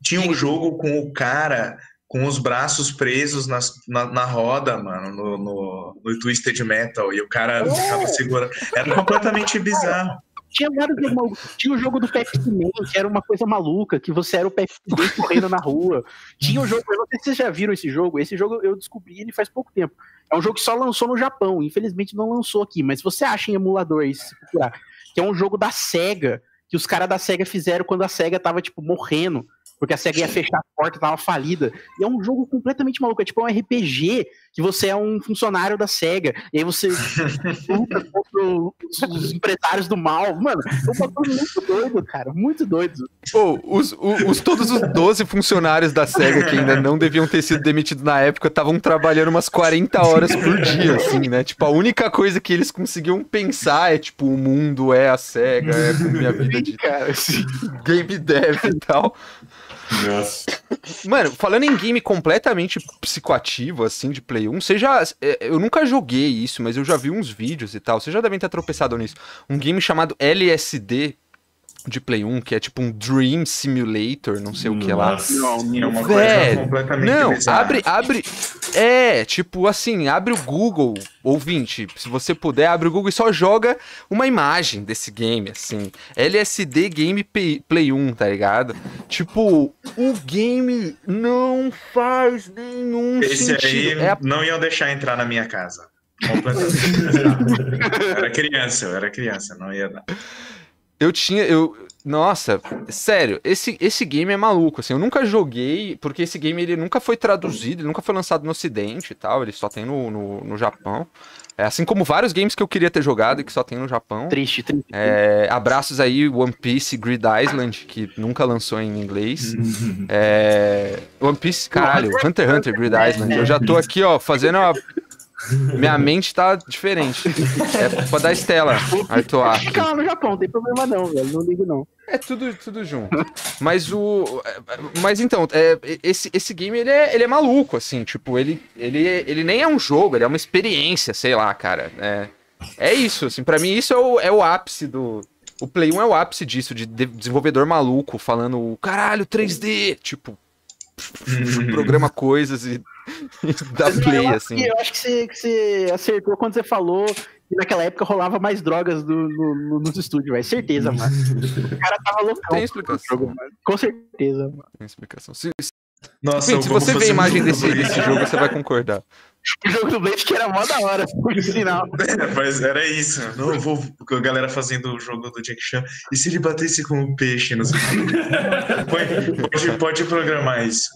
Speaker 2: tinha um jogo com o cara com os braços presos nas, na, na roda, mano, no, no, no Twisted Metal, e o cara é. ficava segurando. Era completamente bizarro.
Speaker 3: Tinha vários jogos Tinha o jogo do Pepsi Man, que era uma coisa maluca, que você era o Pepsi Man correndo na rua. Tinha o jogo, eu não sei se vocês já viram esse jogo. Esse jogo eu descobri ele faz pouco tempo. É um jogo que só lançou no Japão, infelizmente não lançou aqui, mas você acha em emulador aí, se procurar, que é um jogo da SEGA, que os caras da SEGA fizeram quando a SEGA tava, tipo, morrendo porque a SEGA ia fechar a porta, tava falida. E é um jogo completamente maluco, é tipo um RPG, que você é um funcionário da SEGA, e aí você luta contra os empresários do mal. Mano, é um bagulho muito doido, cara, muito doido.
Speaker 1: Pô, os, os, todos os 12 funcionários da SEGA que ainda não deviam ter sido demitidos na época estavam trabalhando umas 40 horas por dia, assim, né? Tipo, a única coisa que eles conseguiam pensar é, tipo, o mundo é a SEGA, é minha vida de cara, assim, game dev e tal.
Speaker 4: Nossa.
Speaker 1: Mano, falando em game completamente psicoativo, assim, de Play 1, você já. É, eu nunca joguei isso, mas eu já vi uns vídeos e tal. Vocês já devem ter tropeçado nisso. Um game chamado LSD. De Play 1, que é tipo um Dream Simulator, não sei o que lá.
Speaker 4: Nossa.
Speaker 2: Não, é uma
Speaker 1: Velho,
Speaker 2: coisa completamente
Speaker 1: Não,
Speaker 2: bizarra.
Speaker 1: abre, abre. É, tipo assim, abre o Google, ouvinte, se você puder, abre o Google e só joga uma imagem desse game, assim. LSD Game Play 1, tá ligado? Tipo, o game não faz nenhum
Speaker 2: Esse aí
Speaker 1: sentido. É a
Speaker 2: não iam deixar entrar na minha casa. Completamente. era criança, eu era criança, não ia dar.
Speaker 1: Eu tinha. Eu, nossa, sério, esse, esse game é maluco. Assim, eu nunca joguei, porque esse game ele nunca foi traduzido, ele nunca foi lançado no Ocidente e tal, ele só tem no, no, no Japão. É, assim como vários games que eu queria ter jogado e que só tem no Japão.
Speaker 3: Triste, triste.
Speaker 1: É, abraços aí, One Piece Grid Island, que nunca lançou em inglês. É, One Piece, caralho, Hunter x Hunter Grid Island. Eu já tô aqui, ó, fazendo a. Minha mente tá diferente. É pra dar Estela, Artois.
Speaker 3: Fica lá no Japão, não tem problema não, velho. Não ligo não.
Speaker 1: É tudo, tudo junto. Mas o. Mas então, é, esse, esse game ele é, ele é maluco, assim, tipo, ele, ele, ele nem é um jogo, ele é uma experiência, sei lá, cara. É, é isso, assim, pra mim isso é o, é o ápice do. O Play 1 é o ápice disso, de, de- desenvolvedor maluco falando caralho, 3D, tipo, programa coisas e, dá
Speaker 3: Mas
Speaker 1: play,
Speaker 3: eu acho
Speaker 1: assim.
Speaker 3: que- Eu acho que você, que você acertou quando você falou que naquela época rolava mais drogas do- no- no- nos estúdios, velho. Certeza, mano. O cara tava loucão.
Speaker 1: Tem
Speaker 3: com
Speaker 1: explicação.
Speaker 3: jogo, mano. Com certeza, mano.
Speaker 1: Tem explicação. Se, se,
Speaker 2: Nossa,
Speaker 1: se você vê a imagem desse, desse jogo, você vai concordar.
Speaker 3: O jogo do Blade que era mó da hora, por sinal.
Speaker 2: Mas era isso. Não, vou. A galera fazendo o jogo do Jack Chan. E se ele batesse com um peixe? Não sei. pode, pode, pode programar isso.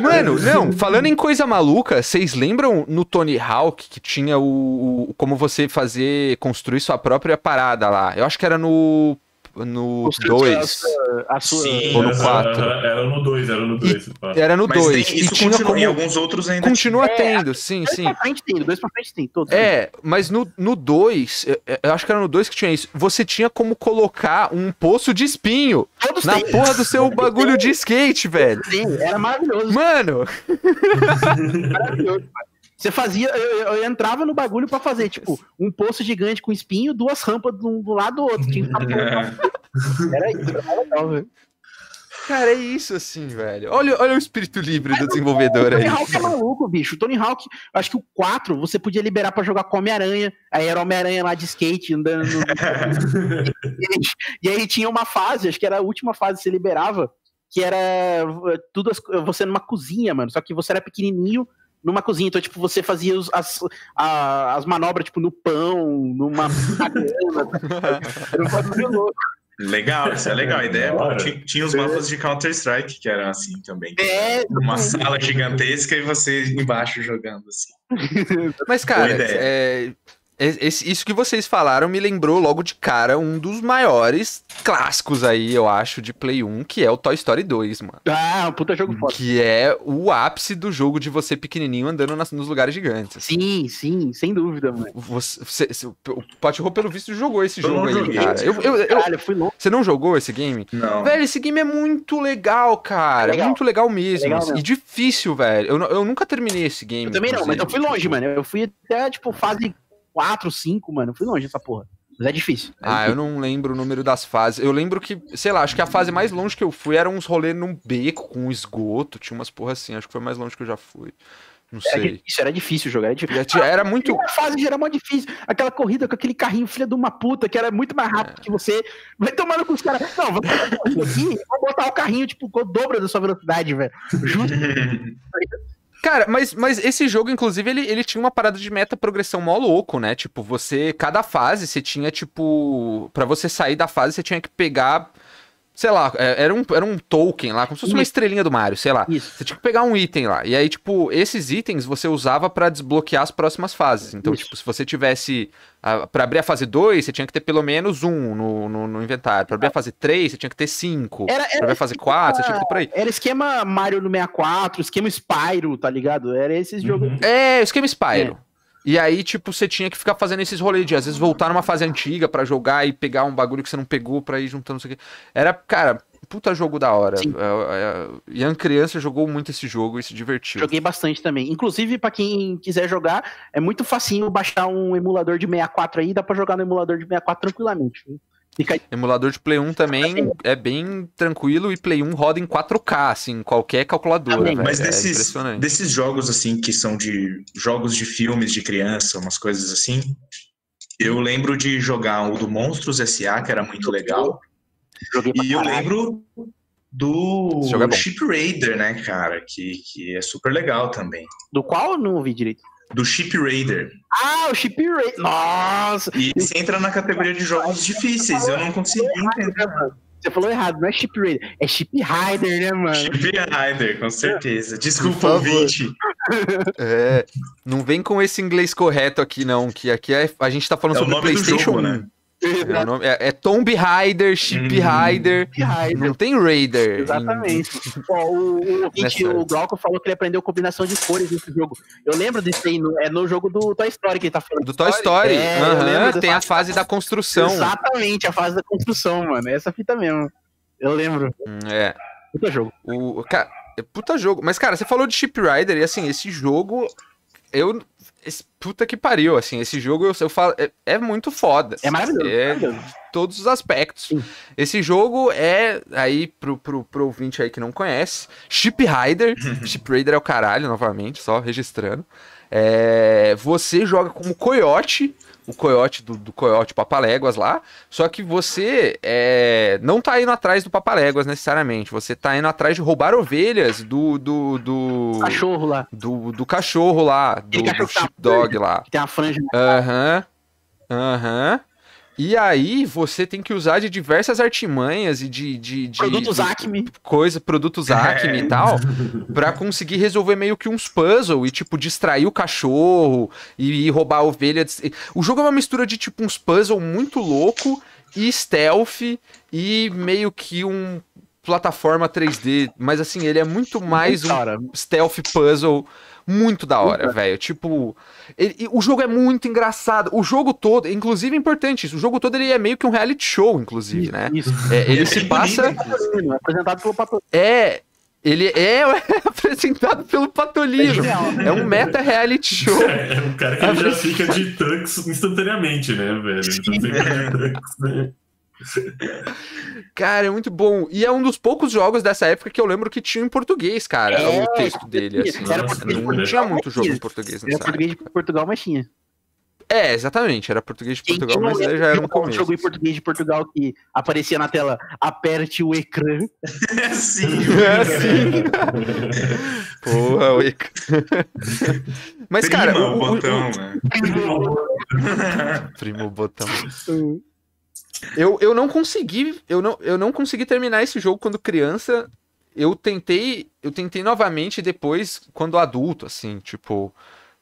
Speaker 1: Mano, não, falando em coisa maluca, vocês lembram no Tony Hawk que tinha o, o- como você fazer construir sua própria parada lá? Eu acho que era no no
Speaker 3: Construir
Speaker 1: 2.
Speaker 3: A sua.
Speaker 2: Sim.
Speaker 1: Ou no
Speaker 4: Era-
Speaker 1: 4.
Speaker 4: Era, era no 2, era no 2.
Speaker 1: Era no
Speaker 2: Mas
Speaker 1: 2
Speaker 2: tem,
Speaker 1: e
Speaker 2: isso
Speaker 1: tinha
Speaker 2: continua, em
Speaker 1: como
Speaker 2: alguns outros ainda.
Speaker 1: continua
Speaker 3: É,
Speaker 1: tendo, sim,
Speaker 3: Dois
Speaker 1: sim.
Speaker 3: pra frente tem, dois pra frente tem, todos.
Speaker 1: É, mas no 2, eu, eu acho que era no 2 que tinha isso. Você tinha como colocar um poço de espinho
Speaker 3: Todos
Speaker 1: na
Speaker 3: têm.
Speaker 1: porra do seu bagulho de skate, velho.
Speaker 3: Sim, era maravilhoso,
Speaker 1: Mano,
Speaker 3: maravilhoso, mano. Você fazia, eu, eu entrava no bagulho pra fazer, tipo, um poço gigante com espinho, duas rampas de um do lado do outro. Tinha ficar pulando. Era isso, era legal, velho.
Speaker 1: cara, é isso assim, velho. Olha, olha o espírito livre do desenvolvedor
Speaker 3: Tony
Speaker 1: aí.
Speaker 3: Hawk é maluco, bicho. O Tony Hawk, acho que o 4 você podia liberar pra jogar com Homem-Aranha. Aí era Homem-Aranha lá de skate andando. no- e aí tinha uma fase, acho que era a última fase que você liberava, que era eh, tudo as- você numa cozinha, mano. Só que você era pequenininho numa cozinha. Então, tipo, você fazia os- as, a- as manobras, tipo, no pão, numa grana. Era um louco.
Speaker 2: Legal, isso é legal. A ideia é boa.
Speaker 4: Bora.
Speaker 2: Tinha, tinha os mapas de Counter-Strike que eram assim também.
Speaker 3: É,
Speaker 2: Uma sala gigantesca e você embaixo jogando assim.
Speaker 1: Mas, cara,
Speaker 2: ideia.
Speaker 1: é, esse- isso que vocês falaram me lembrou logo de cara um dos maiores clássicos aí, eu acho, de Play 1, que é o Toy Story 2, mano.
Speaker 3: ah, um puta jogo foda.
Speaker 1: Que é o ápice do jogo de você pequenininho andando nas- nos lugares gigantes. assim.
Speaker 3: Sim, sim, sem dúvida, mano.
Speaker 1: Você, você- você- o pelo visto, jogou esse
Speaker 2: Eu
Speaker 1: jogo aí,
Speaker 2: joguei.
Speaker 1: cara. Eu- eu- eu-
Speaker 3: Caralho, eu fui louco.
Speaker 1: você não jogou esse game?
Speaker 2: Não.
Speaker 1: Velho, esse game é muito legal, cara.
Speaker 3: Legal.
Speaker 1: Muito legal mesmo.
Speaker 3: Legal
Speaker 1: assim,
Speaker 3: mesmo.
Speaker 1: E difícil, velho. Eu, eu nunca terminei esse game.
Speaker 3: Eu também não, mas eu fui longe, mano. Eu fui até, tipo, fase 4, 5, mano. Eu fui longe essa porra. Mas é difícil. É
Speaker 1: Ah, eu
Speaker 3: difícil.
Speaker 1: não lembro o número das fases. Eu lembro que, sei lá, acho que a fase mais longe que eu fui era uns rolês num beco com esgoto. Tinha umas porra assim. Acho que foi mais longe que eu já fui. Não
Speaker 3: Era
Speaker 1: sei.
Speaker 3: difícil, era difícil jogar. Era, difícil.
Speaker 1: Era muito.
Speaker 3: A primeira fase já era mó difícil. Aquela corrida com aquele carrinho filha de uma puta, que era muito mais rápido que você. Vai tomando com os caras. Não, vou aqui, vou botar o carrinho, tipo, com o dobro da sua velocidade, velho. Justo.
Speaker 1: Cara, mas, mas esse jogo, inclusive, ele, ele tinha uma parada de meta progressão mó louco, né? Tipo, você. Cada fase você tinha, tipo. Pra você sair da fase, você tinha que pegar. Sei lá, é, era um, era um token lá, como se fosse uma estrelinha do Mario, sei lá.
Speaker 3: Isso.
Speaker 1: Você tinha que pegar um item lá. E aí, tipo, esses itens você usava pra desbloquear as próximas fases. Então,
Speaker 3: Isso.
Speaker 1: tipo, se você tivesse. Pra abrir a fase 2, você tinha que ter pelo menos um no, no, no inventário. Pra abrir a fase 3, você tinha que ter cinco.
Speaker 3: Era,
Speaker 1: Pra
Speaker 3: era,
Speaker 1: abrir a fase 4, você tinha que ter por aí.
Speaker 3: era esquema Mario no 64, esquema Spyro, tá ligado? Era esses jogos.
Speaker 4: Uhum.
Speaker 1: É, o esquema Spyro. E aí, tipo, você tinha que ficar fazendo esses rolês de, às vezes, voltar numa fase antiga pra jogar e pegar um bagulho que você não pegou pra ir juntando isso aqui. Era, cara, puta jogo da hora.
Speaker 3: Sim.
Speaker 1: É, é, Ian criança jogou muito esse jogo e se divertiu.
Speaker 3: Joguei bastante também. Inclusive, pra quem quiser jogar, é muito facinho baixar um emulador de 64 aí, dá pra jogar no emulador de 64 tranquilamente. Fica
Speaker 1: Emulador de Play 1 também é bem tranquilo e Play 1 roda em 4K, assim, qualquer calculadora.
Speaker 2: Mas
Speaker 1: é
Speaker 2: desses,
Speaker 1: impressionante.
Speaker 2: desses jogos, assim, que são de jogos de filmes de criança, umas coisas assim, eu lembro de jogar o do Monstros S.A., que era muito legal. E eu lembro do
Speaker 1: é.
Speaker 2: Ship Raider, né, cara? Que, que é super legal também.
Speaker 3: Do qual eu não ouvi direito?
Speaker 2: Do Ship Raider.
Speaker 3: Ah, o Chip Ray. Nossa!
Speaker 2: E esse entra na categoria de jogos difíceis. Eu não consegui entender.
Speaker 3: Você falou errado, não é Chip Raider, é Chip Rider, né, mano?
Speaker 2: Ship Raider, com certeza. Desculpa, ouvinte.
Speaker 1: É, não vem com esse inglês correto aqui, não, que aqui é- a gente tá falando
Speaker 2: É o
Speaker 1: sobre
Speaker 2: do
Speaker 1: PlayStation
Speaker 2: jogo,
Speaker 1: 1.
Speaker 2: né?
Speaker 1: É, nome- é- é Tomb Raider, Ship
Speaker 2: Hum.
Speaker 1: Raider, não tem Raider.
Speaker 3: Exatamente. Ó, o, o Glauco falou que ele aprendeu combinação de cores nesse jogo. Eu lembro desse aí, no- é no jogo do Toy Story que ele tá falando.
Speaker 1: Do Toy Story.
Speaker 3: É,
Speaker 1: tem a fase da construção.
Speaker 3: Exatamente, a fase da construção, mano. Essa fita mesmo. Eu lembro.
Speaker 1: Hum, É.
Speaker 3: Puta jogo.
Speaker 1: O, cara, é puta jogo. Mas, cara, você falou de Ship Rider e assim, esse jogo. Eu. Esse- puta que pariu, assim, esse jogo eu, eu falo. É, é muito foda.
Speaker 3: É maravilhoso.
Speaker 1: É,
Speaker 3: maravilhoso.
Speaker 1: todos os aspectos.
Speaker 3: Sim.
Speaker 1: Esse jogo é, aí, pro, pro, pro ouvinte aí que não conhece, Ship Rider. Ship Rider é o caralho, novamente, só registrando. É, você joga como coiote, o coiote do, do coiote Papaléguas lá, só que você é, não tá indo atrás do Papaléguas necessariamente, você tá indo atrás de roubar ovelhas do... do, do...
Speaker 3: Cachorro lá,
Speaker 1: Do, do cachorro lá, do, do
Speaker 3: tá
Speaker 1: sheepdog lá.
Speaker 3: que tem uma franja.
Speaker 1: Aham. Aham. E aí você tem que usar de diversas artimanhas e de, de, de,
Speaker 3: Produtos
Speaker 1: de
Speaker 3: Acme.
Speaker 1: coisa, produtos Acme e tal, pra conseguir resolver meio que uns puzzle e tipo distrair o cachorro e, e roubar a ovelha. O jogo é uma mistura de tipo uns puzzle muito louco e stealth e meio que um plataforma 3D, mas assim, ele é muito mais um
Speaker 3: Cara,
Speaker 1: stealth puzzle muito da hora, velho. Tipo, ele- e o jogo é muito engraçado. O jogo todo, inclusive é importante isso, o jogo todo ele é meio que um reality show, inclusive, né?
Speaker 3: Isso.
Speaker 1: É, ele
Speaker 2: É
Speaker 1: se
Speaker 2: bem
Speaker 1: passa.
Speaker 2: bonito, inclusive.
Speaker 3: Apresentado pelo Pato.
Speaker 1: É. Ele é apresentado pelo Patolino. É um meta reality show.
Speaker 4: É um cara que ele já fica de tanks instantaneamente, né, velho? Ele tá sempre de tanks, né?
Speaker 1: Cara, é muito bom. E é um dos poucos jogos dessa época que eu lembro que tinha em português, cara.
Speaker 3: É,
Speaker 1: o texto dele, assim.
Speaker 3: era português
Speaker 1: não, não
Speaker 4: de
Speaker 1: tinha muito jogo em português
Speaker 3: Era
Speaker 1: nessa
Speaker 3: português de
Speaker 1: época.
Speaker 3: Portugal, mas tinha.
Speaker 1: É, exatamente. Era português de Portugal, mas aí já era um começo.
Speaker 3: jogo em português de Portugal que aparecia na tela, aperte o ecrã.
Speaker 2: Sim.
Speaker 1: É, sim. Porra, o Ica. Mas, cara,
Speaker 2: Prima,
Speaker 1: o,
Speaker 2: o
Speaker 1: o-
Speaker 2: botão, né?
Speaker 1: o- primo botão. Eu, eu não consegui, eu não, eu não consegui terminar esse jogo quando criança. Eu tentei, eu tentei novamente depois quando adulto, assim, tipo,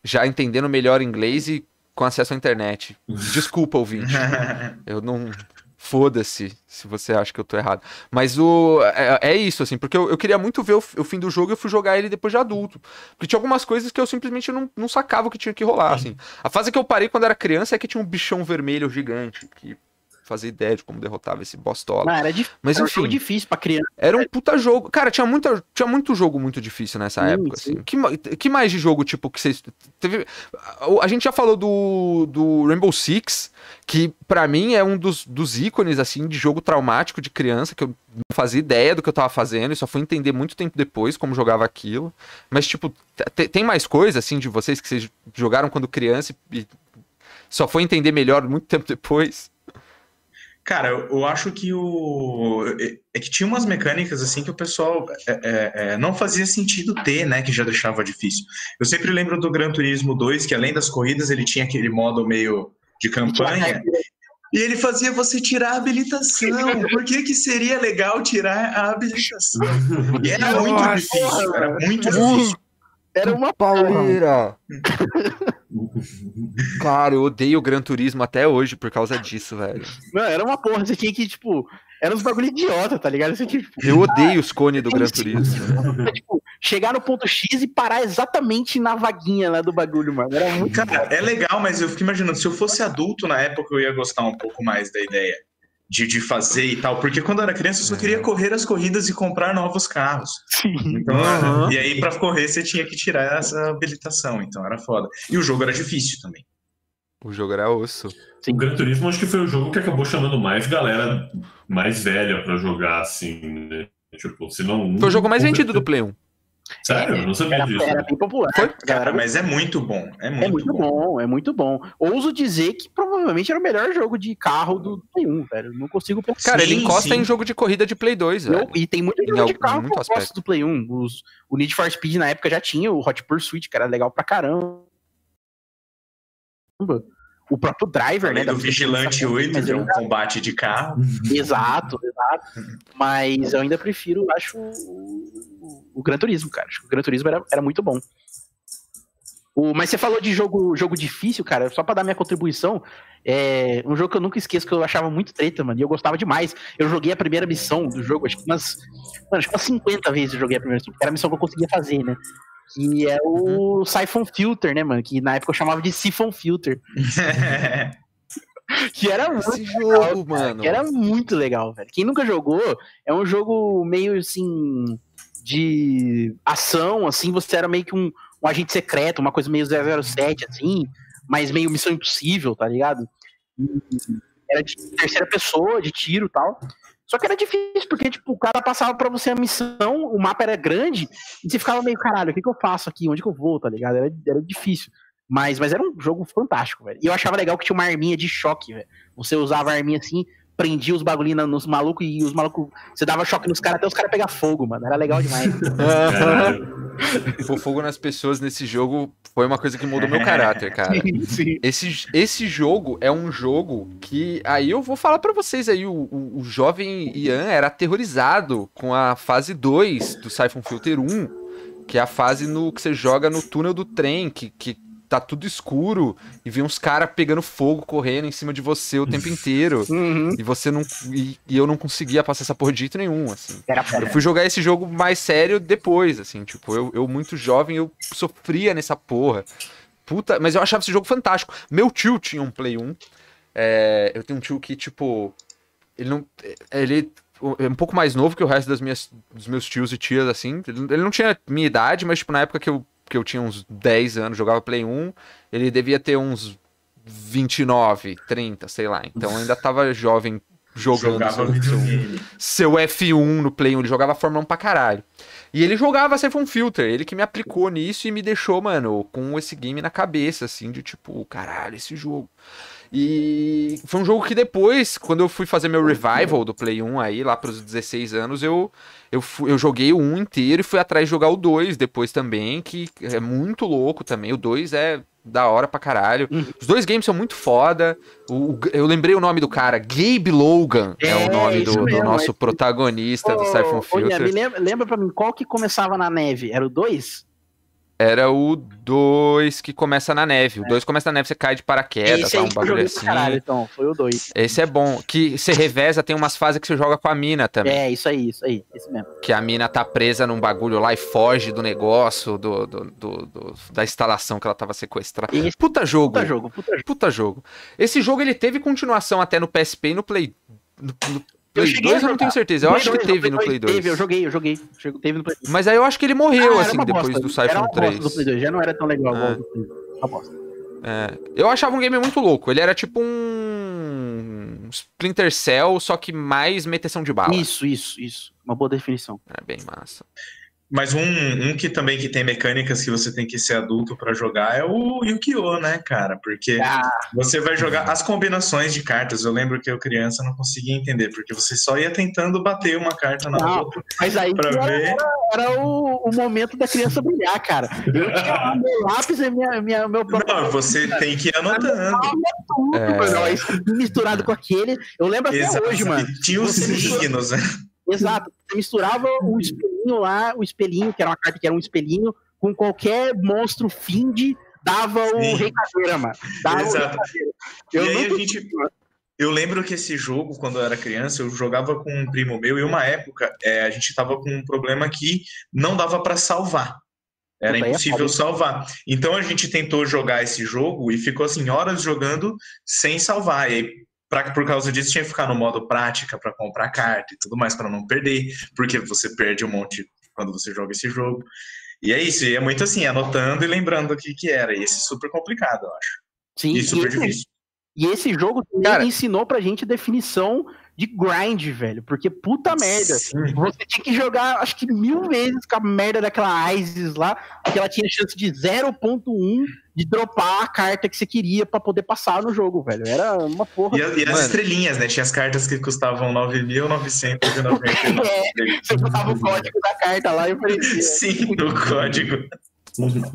Speaker 1: já entendendo melhor inglês e com acesso à internet. Desculpa, ouvinte. Eu não. Foda-se se você acha que eu tô errado. Mas o. É, é isso, assim, porque eu, eu queria muito ver o, o fim do jogo e eu fui jogar ele depois de adulto. Porque tinha algumas coisas que eu simplesmente não, não sacava que tinha que rolar, assim. A fase que eu parei quando era criança é que tinha um bichão vermelho gigante que fazia ideia de como derrotava esse bostola.
Speaker 3: Não, era, dif...
Speaker 1: Mas
Speaker 3: era um
Speaker 1: enfim.
Speaker 3: difícil pra criança.
Speaker 1: Era um puta jogo. Cara, tinha, muita, tinha muito jogo muito difícil nessa
Speaker 3: Sim,
Speaker 1: época,
Speaker 3: sim.
Speaker 1: assim. Que, que mais de jogo, tipo, que vocês. Teve, a- gente já falou do, do Rainbow Six, que pra mim é um dos, dos ícones, assim, de jogo traumático de criança, que eu não fazia ideia do que eu tava fazendo e só fui entender muito tempo depois como jogava aquilo. Mas, tipo, te- tem mais coisa, assim, de vocês que vocês jogaram quando criança e só foi entender melhor muito tempo depois?
Speaker 2: Cara, eu acho que o. É que tinha umas mecânicas assim que o pessoal é, é, é, não fazia sentido ter, né? Que já deixava difícil. Eu sempre lembro do Gran Turismo 2, que além das corridas, ele tinha aquele modo meio de campanha. E ele fazia você tirar a habilitação. Por que, que seria legal tirar a habilitação? E era muito difícil, era Muito difícil.
Speaker 3: Era uma
Speaker 1: Pauleira! Cara, eu odeio o Gran Turismo até hoje por causa disso, velho.
Speaker 3: Não, era uma porra. Você tinha que, tipo, era uns bagulho idiota, tá ligado? Você tinha que,
Speaker 1: Eu odeio os cones do Gran Turismo.
Speaker 3: tipo, chegar no ponto X e parar exatamente na vaguinha lá do bagulho, mano. Era muito.
Speaker 2: Cara, é legal, mas eu fico imaginando, se eu fosse adulto na época, eu ia gostar um pouco mais da ideia de, de fazer e tal. Porque quando eu era criança, eu só queria correr as corridas e comprar novos carros.
Speaker 3: Sim.
Speaker 2: Então,
Speaker 1: Aham.
Speaker 2: E aí, pra correr, você tinha que tirar essa habilitação. Então, era foda. E o jogo era difícil também.
Speaker 1: O jogo era osso.
Speaker 4: O Gran Turismo acho que foi o jogo que acabou chamando mais galera mais velha pra jogar, assim, né? Tipo, se não.
Speaker 1: Foi o jogo mais vendido do Play 1.
Speaker 4: Sério? Eu não sabia
Speaker 3: Era,
Speaker 4: disso.
Speaker 3: era bem popular.
Speaker 1: Foi?
Speaker 2: Cara, mas é muito bom. É muito,
Speaker 3: É muito
Speaker 2: bom.
Speaker 3: bom, é muito bom. Ouso dizer que provavelmente era o melhor jogo de carro do Play 1, velho. Não consigo pensar.
Speaker 1: Cara, ele
Speaker 2: Sim,
Speaker 1: encosta
Speaker 2: sim.
Speaker 1: em jogo de corrida de Play 2, velho.
Speaker 3: E tem muito
Speaker 1: Em
Speaker 3: jogo de
Speaker 1: algum-
Speaker 3: carro que eu
Speaker 1: aspecto.
Speaker 3: gosto do Play 1. Os- o Need for Speed na época já tinha o Hot Pursuit, que era legal pra caramba. O próprio Driver,
Speaker 2: Além
Speaker 3: né?
Speaker 2: do
Speaker 3: da-
Speaker 2: Vigilante 8,
Speaker 3: mas
Speaker 2: que é um combate de carro.
Speaker 3: Exato, exato. Mas eu ainda prefiro, acho, o, o Gran Turismo, cara. Acho que o Gran Turismo era, era muito bom. O, mas você falou de jogo, jogo difícil, cara, só pra dar minha contribuição, é um jogo que eu nunca esqueço, que eu achava muito treta, mano, e eu gostava demais. Eu joguei a primeira missão do jogo, acho que umas, mano, acho que umas 50 vezes eu joguei a primeira missão, porque era a missão que eu conseguia fazer, né? Que é o Siphon Filter, né, mano? Que na época eu chamava de Siphon Filter. Que era muito
Speaker 1: Esse jogo, mano.
Speaker 3: que era muito legal, velho. Quem nunca jogou, é um jogo meio assim de ação, assim, você era meio que um, um agente secreto, uma coisa meio 007, assim, mas meio missão impossível, tá ligado? Era de terceira pessoa, de tiro e tal. Só que era difícil, porque, tipo, o cara passava pra você a missão, o mapa era grande, e você ficava meio, caralho, o que, que eu faço aqui? Onde que eu vou, tá ligado? Era, era difícil. Mas, mas era um jogo fantástico, velho. E eu achava legal que tinha uma arminha de choque, velho. Você usava a arminha assim, prendia os bagulhinhos nos malucos e os malucos. Você dava choque nos caras até os caras pegar fogo, mano. Era legal demais.
Speaker 1: Pôr fogo nas pessoas nesse jogo foi uma coisa que mudou meu caráter, cara.
Speaker 3: Sim.
Speaker 1: Esse, esse jogo é um jogo que. Aí eu vou falar pra vocês aí, o, o, o jovem Ian era aterrorizado com a fase 2 do Siphon Filter 1, que é a fase no que você joga no túnel do trem, que, que tá tudo escuro e vem uns caras pegando fogo, correndo em cima de você o tempo inteiro.
Speaker 3: Uhum.
Speaker 1: E você não. E, e eu não conseguia passar essa porra de jeito nenhum, assim. Eu fui jogar esse jogo mais sério depois, assim, tipo, eu, eu muito jovem, eu sofria nessa porra. Puta, mas eu achava esse jogo fantástico. Meu tio tinha um Play 1. é, eu tenho um tio que, tipo, ele não. Ele é um pouco mais novo que o resto das minhas, dos meus tios e tias, assim. Ele, ele não tinha minha idade, mas, tipo, na época que eu, que eu tinha uns 10 anos, jogava Play 1, ele devia ter uns 29, 30, sei lá. Então eu ainda tava jovem jogando seu- seu F1 no Play 1, ele jogava Fórmula 1 pra caralho. E ele jogava Siphon Filter, ele que me aplicou nisso e me deixou, mano, com esse game na cabeça, assim, de tipo, caralho, esse jogo. E foi um jogo que depois, quando eu fui fazer meu revival do Play 1 aí, lá pros 16 anos, eu, eu, fui- eu joguei o 1 inteiro e fui atrás de jogar o 2 depois também, que é muito louco também. O 2 é da hora pra caralho.
Speaker 3: Uhum.
Speaker 1: Os dois games são muito foda. O, o- eu lembrei o nome do cara, Gabe Logan é,
Speaker 3: É,
Speaker 1: o nome do, do
Speaker 3: mesmo,
Speaker 1: nosso
Speaker 3: é-
Speaker 1: protagonista do Siphon Filter.
Speaker 3: me lembra, lembra pra mim qual que começava na neve? Era o 2?
Speaker 1: Era o 2 que começa na neve. O 2 começa na neve, você cai de paraquedas, tá, um bagulho assim.
Speaker 3: caralho, então. Foi o 2.
Speaker 1: Esse é bom. Que você reveza, tem umas fases que você joga com a mina também.
Speaker 3: É, isso aí, isso aí. Esse mesmo.
Speaker 1: Que a mina tá presa num bagulho lá e foge do negócio, do, do- do- do- da instalação que ela tava sequestrada.
Speaker 3: Esse
Speaker 1: Puta jogo.
Speaker 3: puta jogo, puta jogo.
Speaker 1: Puta jogo. Esse jogo ele teve continuação até no PSP e no Play. No, no Play
Speaker 3: cheguei
Speaker 1: 2
Speaker 3: a
Speaker 1: eu não tenho certeza. Eu
Speaker 3: Play
Speaker 1: acho que
Speaker 3: dois,
Speaker 1: teve no Play 2.
Speaker 3: Teve, eu joguei, eu joguei. Chegou- Teve no Play 2.
Speaker 1: Mas aí eu acho que ele morreu,
Speaker 3: Ah,
Speaker 1: assim, depois
Speaker 3: bosta.
Speaker 1: do
Speaker 3: bosta
Speaker 1: 3.
Speaker 3: do Play 2, já não era tão legal
Speaker 1: É.
Speaker 3: 2. Uma bosta.
Speaker 1: É. Eu achava um game muito louco. Ele era tipo um Splinter Cell, só que mais meteção de bala.
Speaker 3: Isso, isso, isso. Uma boa definição.
Speaker 1: É bem massa.
Speaker 2: Mas um, um que também que tem mecânicas que você tem que ser adulto pra jogar é o Yu-Gi-Oh, né, cara? Porque
Speaker 3: Ah,
Speaker 2: você vai jogar as combinações de cartas. Eu lembro que eu criança não conseguia entender, porque você só ia tentando bater uma carta na
Speaker 3: Não,
Speaker 2: outra
Speaker 3: mas aí
Speaker 2: pra
Speaker 3: era,
Speaker 2: ver.
Speaker 3: era o, o momento da criança brilhar, cara. Eu tinha meu lápis e minha, minha, meu
Speaker 2: Não, você tem que ir anotando.
Speaker 3: tudo,
Speaker 1: É.
Speaker 3: mano. Misturado com aquele. Eu lembro até
Speaker 2: Exato.
Speaker 3: hoje, mano.
Speaker 2: E Tinha os
Speaker 3: Você-
Speaker 2: signos, né?
Speaker 3: Exato. Você misturava o espelhinho lá, o espelhinho, que era uma carta que era um espelhinho, com qualquer monstro find, dava o
Speaker 2: Sim.
Speaker 3: Rei Caveira, mano. Dava o
Speaker 2: Exato.
Speaker 3: Rei Caveira.
Speaker 2: E
Speaker 3: Eu
Speaker 2: aí a gente. Eu lembro que esse jogo, quando eu era criança, eu jogava com um primo meu e uma época é, a gente tava com um problema que não dava pra salvar. Era impossível salvar. Então a gente tentou jogar esse jogo e ficou assim horas jogando sem salvar. E aí, pra, por causa disso tinha que ficar no modo prática pra comprar carta e tudo mais pra não perder, porque você perde um monte quando você joga esse jogo. E é isso, e é muito assim, anotando e lembrando o que que era. E esse é super complicado, eu acho.
Speaker 3: Sim,
Speaker 2: E
Speaker 3: e
Speaker 2: super
Speaker 3: esse,
Speaker 2: difícil.
Speaker 3: e esse jogo
Speaker 1: Cara-
Speaker 3: ensinou pra gente a definição de grind, velho. Porque puta merda.
Speaker 2: Sim.
Speaker 3: Você tinha que jogar, acho que mil vezes com a merda daquela ISIS lá, porque ela tinha chance de 0.1 de dropar a carta que você queria pra poder passar no jogo, velho. Era uma porra.
Speaker 2: E, a- e as estrelinhas, né? Tinha as cartas que custavam 9.999.
Speaker 3: É, você botava o código da carta lá e aparecia.
Speaker 2: Sim, no código.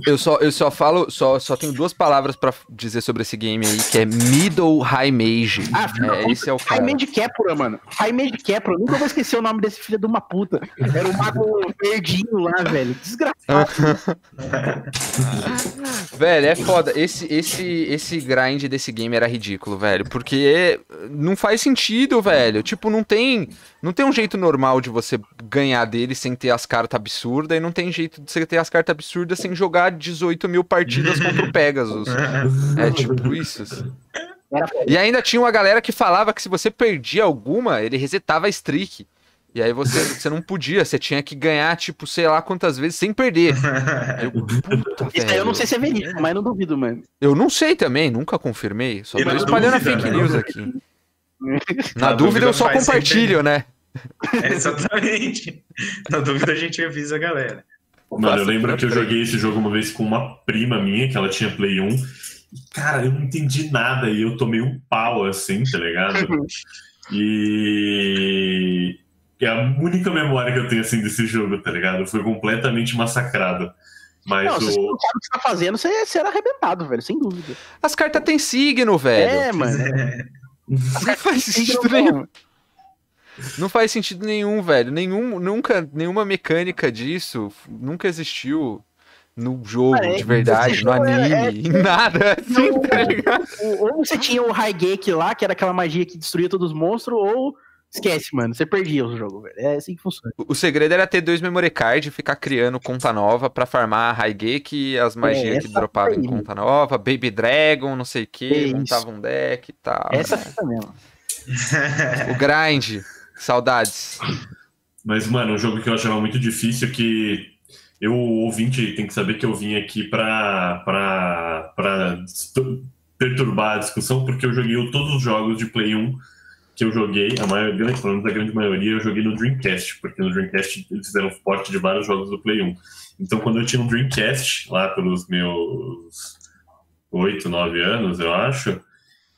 Speaker 1: Eu só, eu só falo, só, só tenho duas palavras pra dizer sobre esse game aí, que é Middle High Mage.
Speaker 3: Ah, filho
Speaker 1: é, esse é o cara.
Speaker 3: Jaime de Kepura, mano. Jaime de Kepura. Nunca vou esquecer o nome desse filho de uma puta. Era o mago verdinho lá, velho. Desgraçado.
Speaker 1: Velho, é foda. Esse, esse, esse grind desse game era ridículo, velho. Porque não faz sentido, velho. Tipo, não tem, não tem um jeito normal de você ganhar dele sem ter as cartas absurdas. E não tem jeito de você ter as cartas absurdas sem jogar 18 mil partidas contra o Pegasus. É tipo isso. assim. E ainda tinha uma galera que falava que se você perdia alguma, ele resetava a streak. E aí você, você não podia, você tinha que ganhar, tipo, sei lá quantas vezes sem perder. Eu, puta,
Speaker 3: Isso aí eu não sei se é verídico, mas não duvido, mano.
Speaker 1: Eu não sei também, nunca confirmei. Só
Speaker 2: E
Speaker 1: tô
Speaker 2: na
Speaker 1: espalhando
Speaker 2: dúvida,
Speaker 1: a fake
Speaker 2: né?
Speaker 1: news aqui. Na,
Speaker 2: Na
Speaker 1: dúvida,
Speaker 2: dúvida
Speaker 1: eu só compartilho, né?
Speaker 2: É, exatamente. Na dúvida a gente avisa a galera.
Speaker 4: Mano, eu lembro que eu joguei esse jogo uma vez com uma prima minha, que ela tinha Play 1. E, cara, eu não entendi nada e eu tomei um pau assim, tá ligado? E. É a única memória que eu tenho assim desse jogo, tá ligado? Foi completamente massacrado. Mas
Speaker 3: Não, se você
Speaker 4: o.
Speaker 3: não sabe o que você tá fazendo, você, era arrebentado, velho, sem dúvida.
Speaker 1: As cartas têm signo, velho.
Speaker 3: É, mano.
Speaker 1: Não faz nenhum. Não faz sentido nenhum, velho. Nenhum, nunca, nenhuma mecânica disso nunca existiu no jogo
Speaker 3: Ah, é,
Speaker 1: de verdade, no
Speaker 3: é-
Speaker 1: anime, em nada. Assim, tá ligado?
Speaker 3: O- Ou você tinha o Highgate lá, que era aquela magia que destruía todos os monstros, ou esquece, mano, você perdia o jogo, velho. É assim que funciona.
Speaker 1: O segredo era ter dois memory card e ficar criando conta nova pra farmar e as magias que
Speaker 3: essa
Speaker 1: dropavam em conta nova, Baby Dragon, não sei o
Speaker 3: É
Speaker 1: que,
Speaker 3: isso.
Speaker 1: montava um deck e tal.
Speaker 3: Essa fita mesmo.
Speaker 1: O grind, saudades.
Speaker 4: Mas, mano, um jogo que eu achava muito difícil que eu, ouvinte, tem que saber que eu vim aqui pra, pra, pra perturbar a discussão, porque eu joguei todos os jogos de Play 1 que eu joguei, a maior, grande, pelo menos a grande maioria, eu joguei no Dreamcast, porque no Dreamcast eles fizeram porte de vários jogos do Play 1. Então, quando eu tinha um Dreamcast, lá pelos meus 8, 9 anos, eu acho,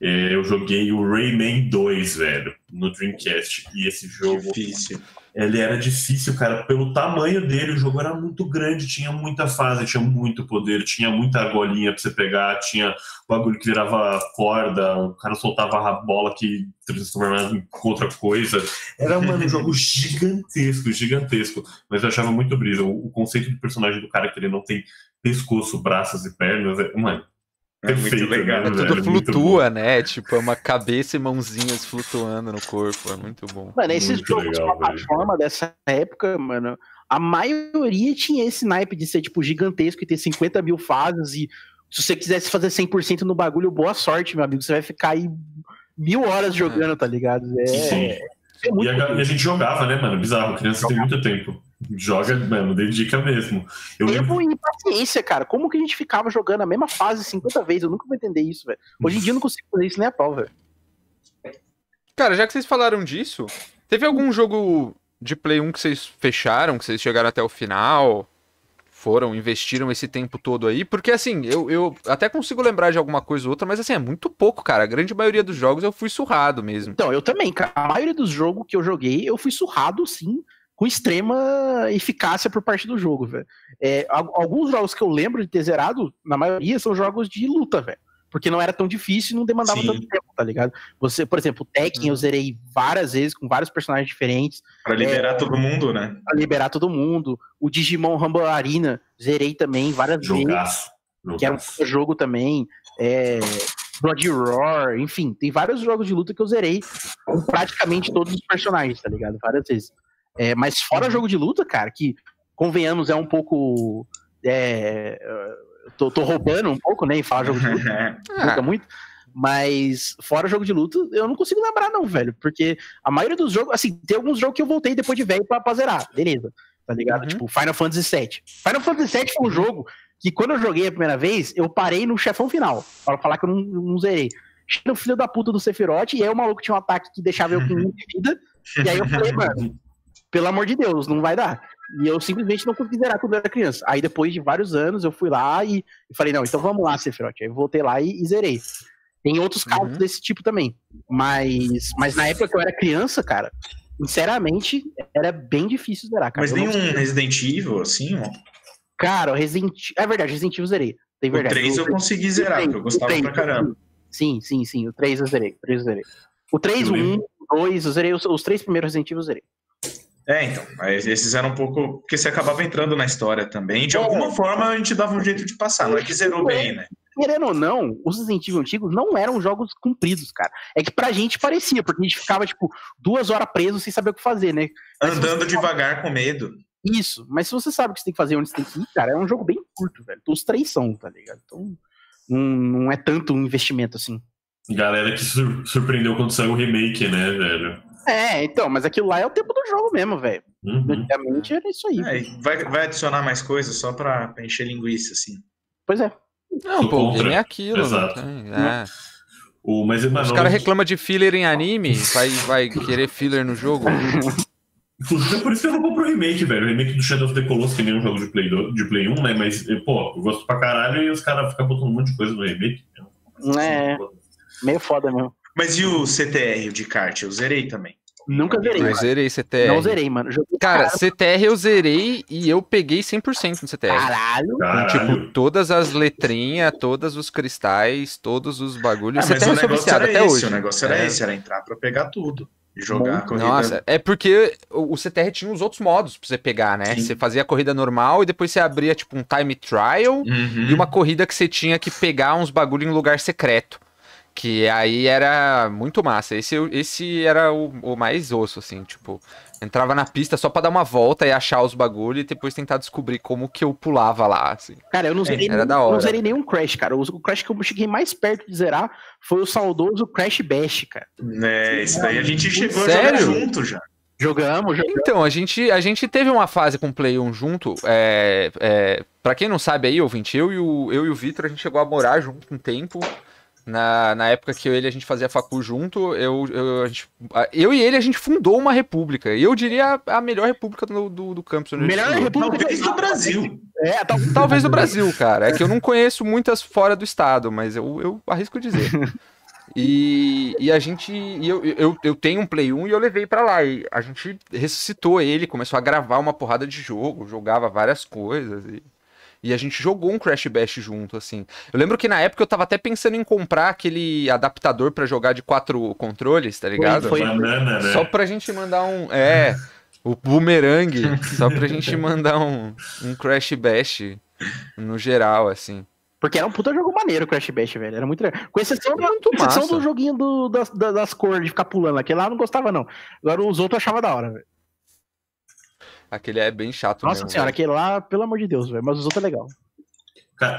Speaker 4: eh, eu joguei o Rayman 2, velho, no Dreamcast. E esse jogo
Speaker 2: Difícil.
Speaker 4: ele era difícil, cara, pelo tamanho dele, o jogo era muito grande, tinha muita fase, tinha muito poder, tinha muita argolinha pra você pegar, tinha bagulho que virava corda, o cara soltava a bola que transformava em outra coisa. Era, mano, um jogo gigantesco, gigantesco. Mas eu achava muito brisa. O, o conceito do personagem do cara que ele não tem pescoço, braços e pernas, é, mano,
Speaker 2: É muito
Speaker 4: Perfeito,
Speaker 2: legal.
Speaker 1: É
Speaker 4: né?
Speaker 1: tudo
Speaker 4: velho, muito
Speaker 1: flutua, né? Tipo, é uma cabeça e mãozinhas flutuando no corpo. É muito bom.
Speaker 3: Mano, esses
Speaker 4: Muito
Speaker 3: jogos
Speaker 4: legal,
Speaker 3: de plataforma dessa época, mano, a maioria tinha esse naipe de ser, tipo, gigantesco e ter 50 mil fases e se você quisesse fazer 100% no bagulho, boa sorte, meu amigo. Você vai ficar aí mil horas jogando, tá ligado? É,
Speaker 4: Sim.
Speaker 3: é
Speaker 4: E a, e a gente jogava, né, mano? Bizarro, criança tem muito tempo. Joga, mano, dedica mesmo. Eu lembro
Speaker 3: tempo e paciência, cara. Como que a gente ficava jogando a mesma fase 50 vezes? Eu nunca vou entender isso, velho. Hoje em dia eu não consigo fazer isso nem a pau, velho.
Speaker 1: Cara, já que vocês falaram disso, teve algum jogo de Play 1 que vocês fecharam, que vocês chegaram até o final? Foram, investiram esse tempo todo aí? Porque assim, eu, eu até consigo lembrar de alguma coisa ou outra, mas assim, é muito pouco, cara. A grande maioria dos jogos eu fui surrado mesmo.
Speaker 3: Então, eu também, cara. A maioria dos jogos que eu joguei, eu fui surrado, sim, com extrema eficácia por parte do jogo, velho. É, al- alguns jogos que eu lembro de ter zerado, na maioria, são jogos de luta, velho. Porque não era tão difícil e não demandava
Speaker 2: Sim.
Speaker 3: tanto tempo, tá ligado? Você, por exemplo, o Tekken eu zerei várias vezes com vários personagens diferentes.
Speaker 2: Pra liberar todo mundo, né?
Speaker 3: pra liberar todo mundo. O Digimon Rumble Arena, zerei também várias vezes,
Speaker 4: jogaço.
Speaker 3: que era um
Speaker 4: jogaço.
Speaker 3: puta jogo também. É, Blood Roar, enfim, tem vários jogos de luta que eu zerei com praticamente todos os personagens, tá ligado? Várias vezes. É, mas fora jogo de luta, cara, que convenhamos é um pouco. É, tô, tô roubando um pouco, né? Em falar jogo de luta luta muito. Mas fora jogo de luta, eu não consigo lembrar, não, velho. Porque a maioria dos jogos, assim, tem alguns jogos que eu voltei depois de velho pra, pra zerar, beleza. Tá ligado?
Speaker 1: Uhum.
Speaker 3: Tipo, Final Fantasy VII. Final Fantasy VII foi um jogo que quando eu joguei a primeira vez, eu parei no chefão final. Pra falar que eu não, não zerei. Cheguei no filho da puta do Sephiroth, e aí o maluco tinha um ataque que deixava eu com um de vida. E aí eu falei, mano, pelo amor de Deus, não vai dar. E eu simplesmente não consegui zerar quando eu era criança. Aí depois de vários anos, eu fui lá e, falei, não, então vamos lá, Sephiroth. Aí eu voltei lá e, e zerei. Tem outros casos
Speaker 1: Uhum.
Speaker 3: desse tipo também. Mas, mas na época que eu era criança, cara, sinceramente, era bem difícil zerar, cara.
Speaker 2: Mas
Speaker 3: Eu
Speaker 2: nem
Speaker 3: não-
Speaker 2: Resident Evil, assim, ó.
Speaker 3: Cara, o Resident É verdade, Resident Evil eu zerei. Tem
Speaker 2: O
Speaker 3: verdade.
Speaker 2: 3 eu consegui zerar, porque eu gostava
Speaker 3: o três,
Speaker 2: pra caramba.
Speaker 3: Sim, sim, sim. O 3 eu zerei. O 3 eu zerei. O 3, o
Speaker 4: Eu
Speaker 3: 1, o 2, eu zerei. Os, os três primeiros Resident Evil eu zerei.
Speaker 2: É, então. Aí esses eram um pouco. Porque você acabava entrando na história também. De
Speaker 3: É.
Speaker 2: alguma forma a gente dava um jeito de passar. Não é que zerou bem, né?
Speaker 3: Querendo ou não, os Resident Evil antigos não eram jogos compridos, cara. É que pra gente parecia, porque a gente ficava, tipo, duas horas preso sem saber o que fazer, né? Mas
Speaker 2: Andando
Speaker 3: você-
Speaker 2: devagar com medo.
Speaker 3: Isso, mas se você sabe o que você tem que fazer, onde você tem que ir, cara, é um jogo bem curto, velho. Os três são, tá ligado? Então, não, não é tanto um investimento assim.
Speaker 4: Galera que sur- surpreendeu quando saiu o remake, né, velho?
Speaker 3: É, então, mas aquilo lá é o tempo do jogo mesmo, velho.
Speaker 4: Uhum.
Speaker 3: Antigamente era isso aí.
Speaker 2: É, vai, vai adicionar mais coisas só pra, pra encher linguiça, assim.
Speaker 3: Pois é.
Speaker 1: Não,
Speaker 4: Sou
Speaker 1: pô,
Speaker 4: contra.
Speaker 1: game é aquilo.
Speaker 4: Exato.
Speaker 1: tem- é.
Speaker 4: O, mas,
Speaker 1: Os caras reclamam de filler em anime, vai, vai querer filler no jogo.
Speaker 4: Inclusive, é por isso que eu não compro o remake, velho. O remake do Shadow of the Colossus, que nem um jogo de Play, do- de Play 1, né? Mas, eh, pô, eu gosto pra caralho e os caras ficam botando um monte de coisa no remake.
Speaker 3: É, meio foda mesmo.
Speaker 2: Mas e o CTR, o de kart? Eu zerei também.
Speaker 3: Nunca zerei. Mano.
Speaker 1: zerei CTR.
Speaker 3: Não zerei, mano. Joguei
Speaker 1: Cara, CTR eu zerei e eu peguei 100% no CTR.
Speaker 3: caralho.
Speaker 1: Tipo, todas as letrinhas, todos os cristais, todos os
Speaker 2: Ah,
Speaker 1: bagulhos.
Speaker 2: mas
Speaker 1: CTR
Speaker 2: o
Speaker 1: eu
Speaker 2: negócio era
Speaker 1: até
Speaker 2: esse,
Speaker 1: hoje.
Speaker 2: o negócio era
Speaker 1: É.
Speaker 2: esse, era entrar pra pegar tudo. E jogar a corrida.
Speaker 1: Nossa, é porque o o CTR tinha os outros modos pra você pegar, né?
Speaker 2: Sim.
Speaker 1: Você fazia a corrida normal e depois você abria, tipo, um time trial
Speaker 2: Uhum.
Speaker 1: e uma corrida que você tinha que pegar uns bagulho em lugar secreto. Que aí era muito massa. Esse, esse era o, o mais osso, assim, tipo. Entrava na pista só pra dar uma volta e achar os bagulho e depois tentar descobrir como que eu pulava lá, assim.
Speaker 3: Cara, eu não zerei,
Speaker 1: era
Speaker 3: nenhum,
Speaker 1: da hora.
Speaker 3: não zerei nenhum Crash, cara. O o Crash que eu cheguei mais perto de zerar foi o saudoso Crash Bash, cara.
Speaker 2: É, isso daí a gente chegou
Speaker 1: Sério?
Speaker 2: a jogar junto já.
Speaker 3: Jogamos, jogamos.
Speaker 1: Então, a gente, a gente teve uma fase com o Play 1 junto. É, é, pra quem não sabe aí, ouvinte, eu e o, eu e o Vitor, a gente chegou a morar junto um tempo. Na, na época que eu e ele a gente fazia facu junto, eu, eu, a gente- a- eu e ele a gente fundou uma república. E eu diria a melhor república do, do, do campus. a gente
Speaker 3: Melhor república
Speaker 2: Talvez do Brasil.
Speaker 3: É, tá,
Speaker 1: Talvez do Brasil, cara. É que eu não conheço muitas fora do estado, mas eu, eu arrisco dizer. E, e a gente. e eu, eu, eu tenho um Play 1 e eu levei pra lá. E a gente ressuscitou ele, começou a gravar uma porrada de jogo, jogava várias coisas. E, e a gente jogou um Crash Bash junto, assim. Eu lembro que na época eu tava até pensando em comprar aquele adaptador pra jogar de quatro controles, tá ligado?
Speaker 3: foi-
Speaker 4: Banana, né?
Speaker 1: Só pra gente mandar um. É, o boomerang. só pra gente mandar um, um Crash Bash no geral, assim.
Speaker 3: Porque era um puta jogo maneiro o Crash Bash, velho. Era muito legal. Com exceção, da,
Speaker 1: Muito
Speaker 3: com exceção do joguinho do- das, da- das cores, de ficar pulando. Aquele lá eu não gostava, não. Agora os outros eu achava da hora, velho.
Speaker 1: Aquele é bem chato
Speaker 3: Nossa
Speaker 1: mesmo,
Speaker 3: senhora,
Speaker 1: velho.
Speaker 3: aquele lá, pelo amor de Deus, velho. Mas os outros é legal.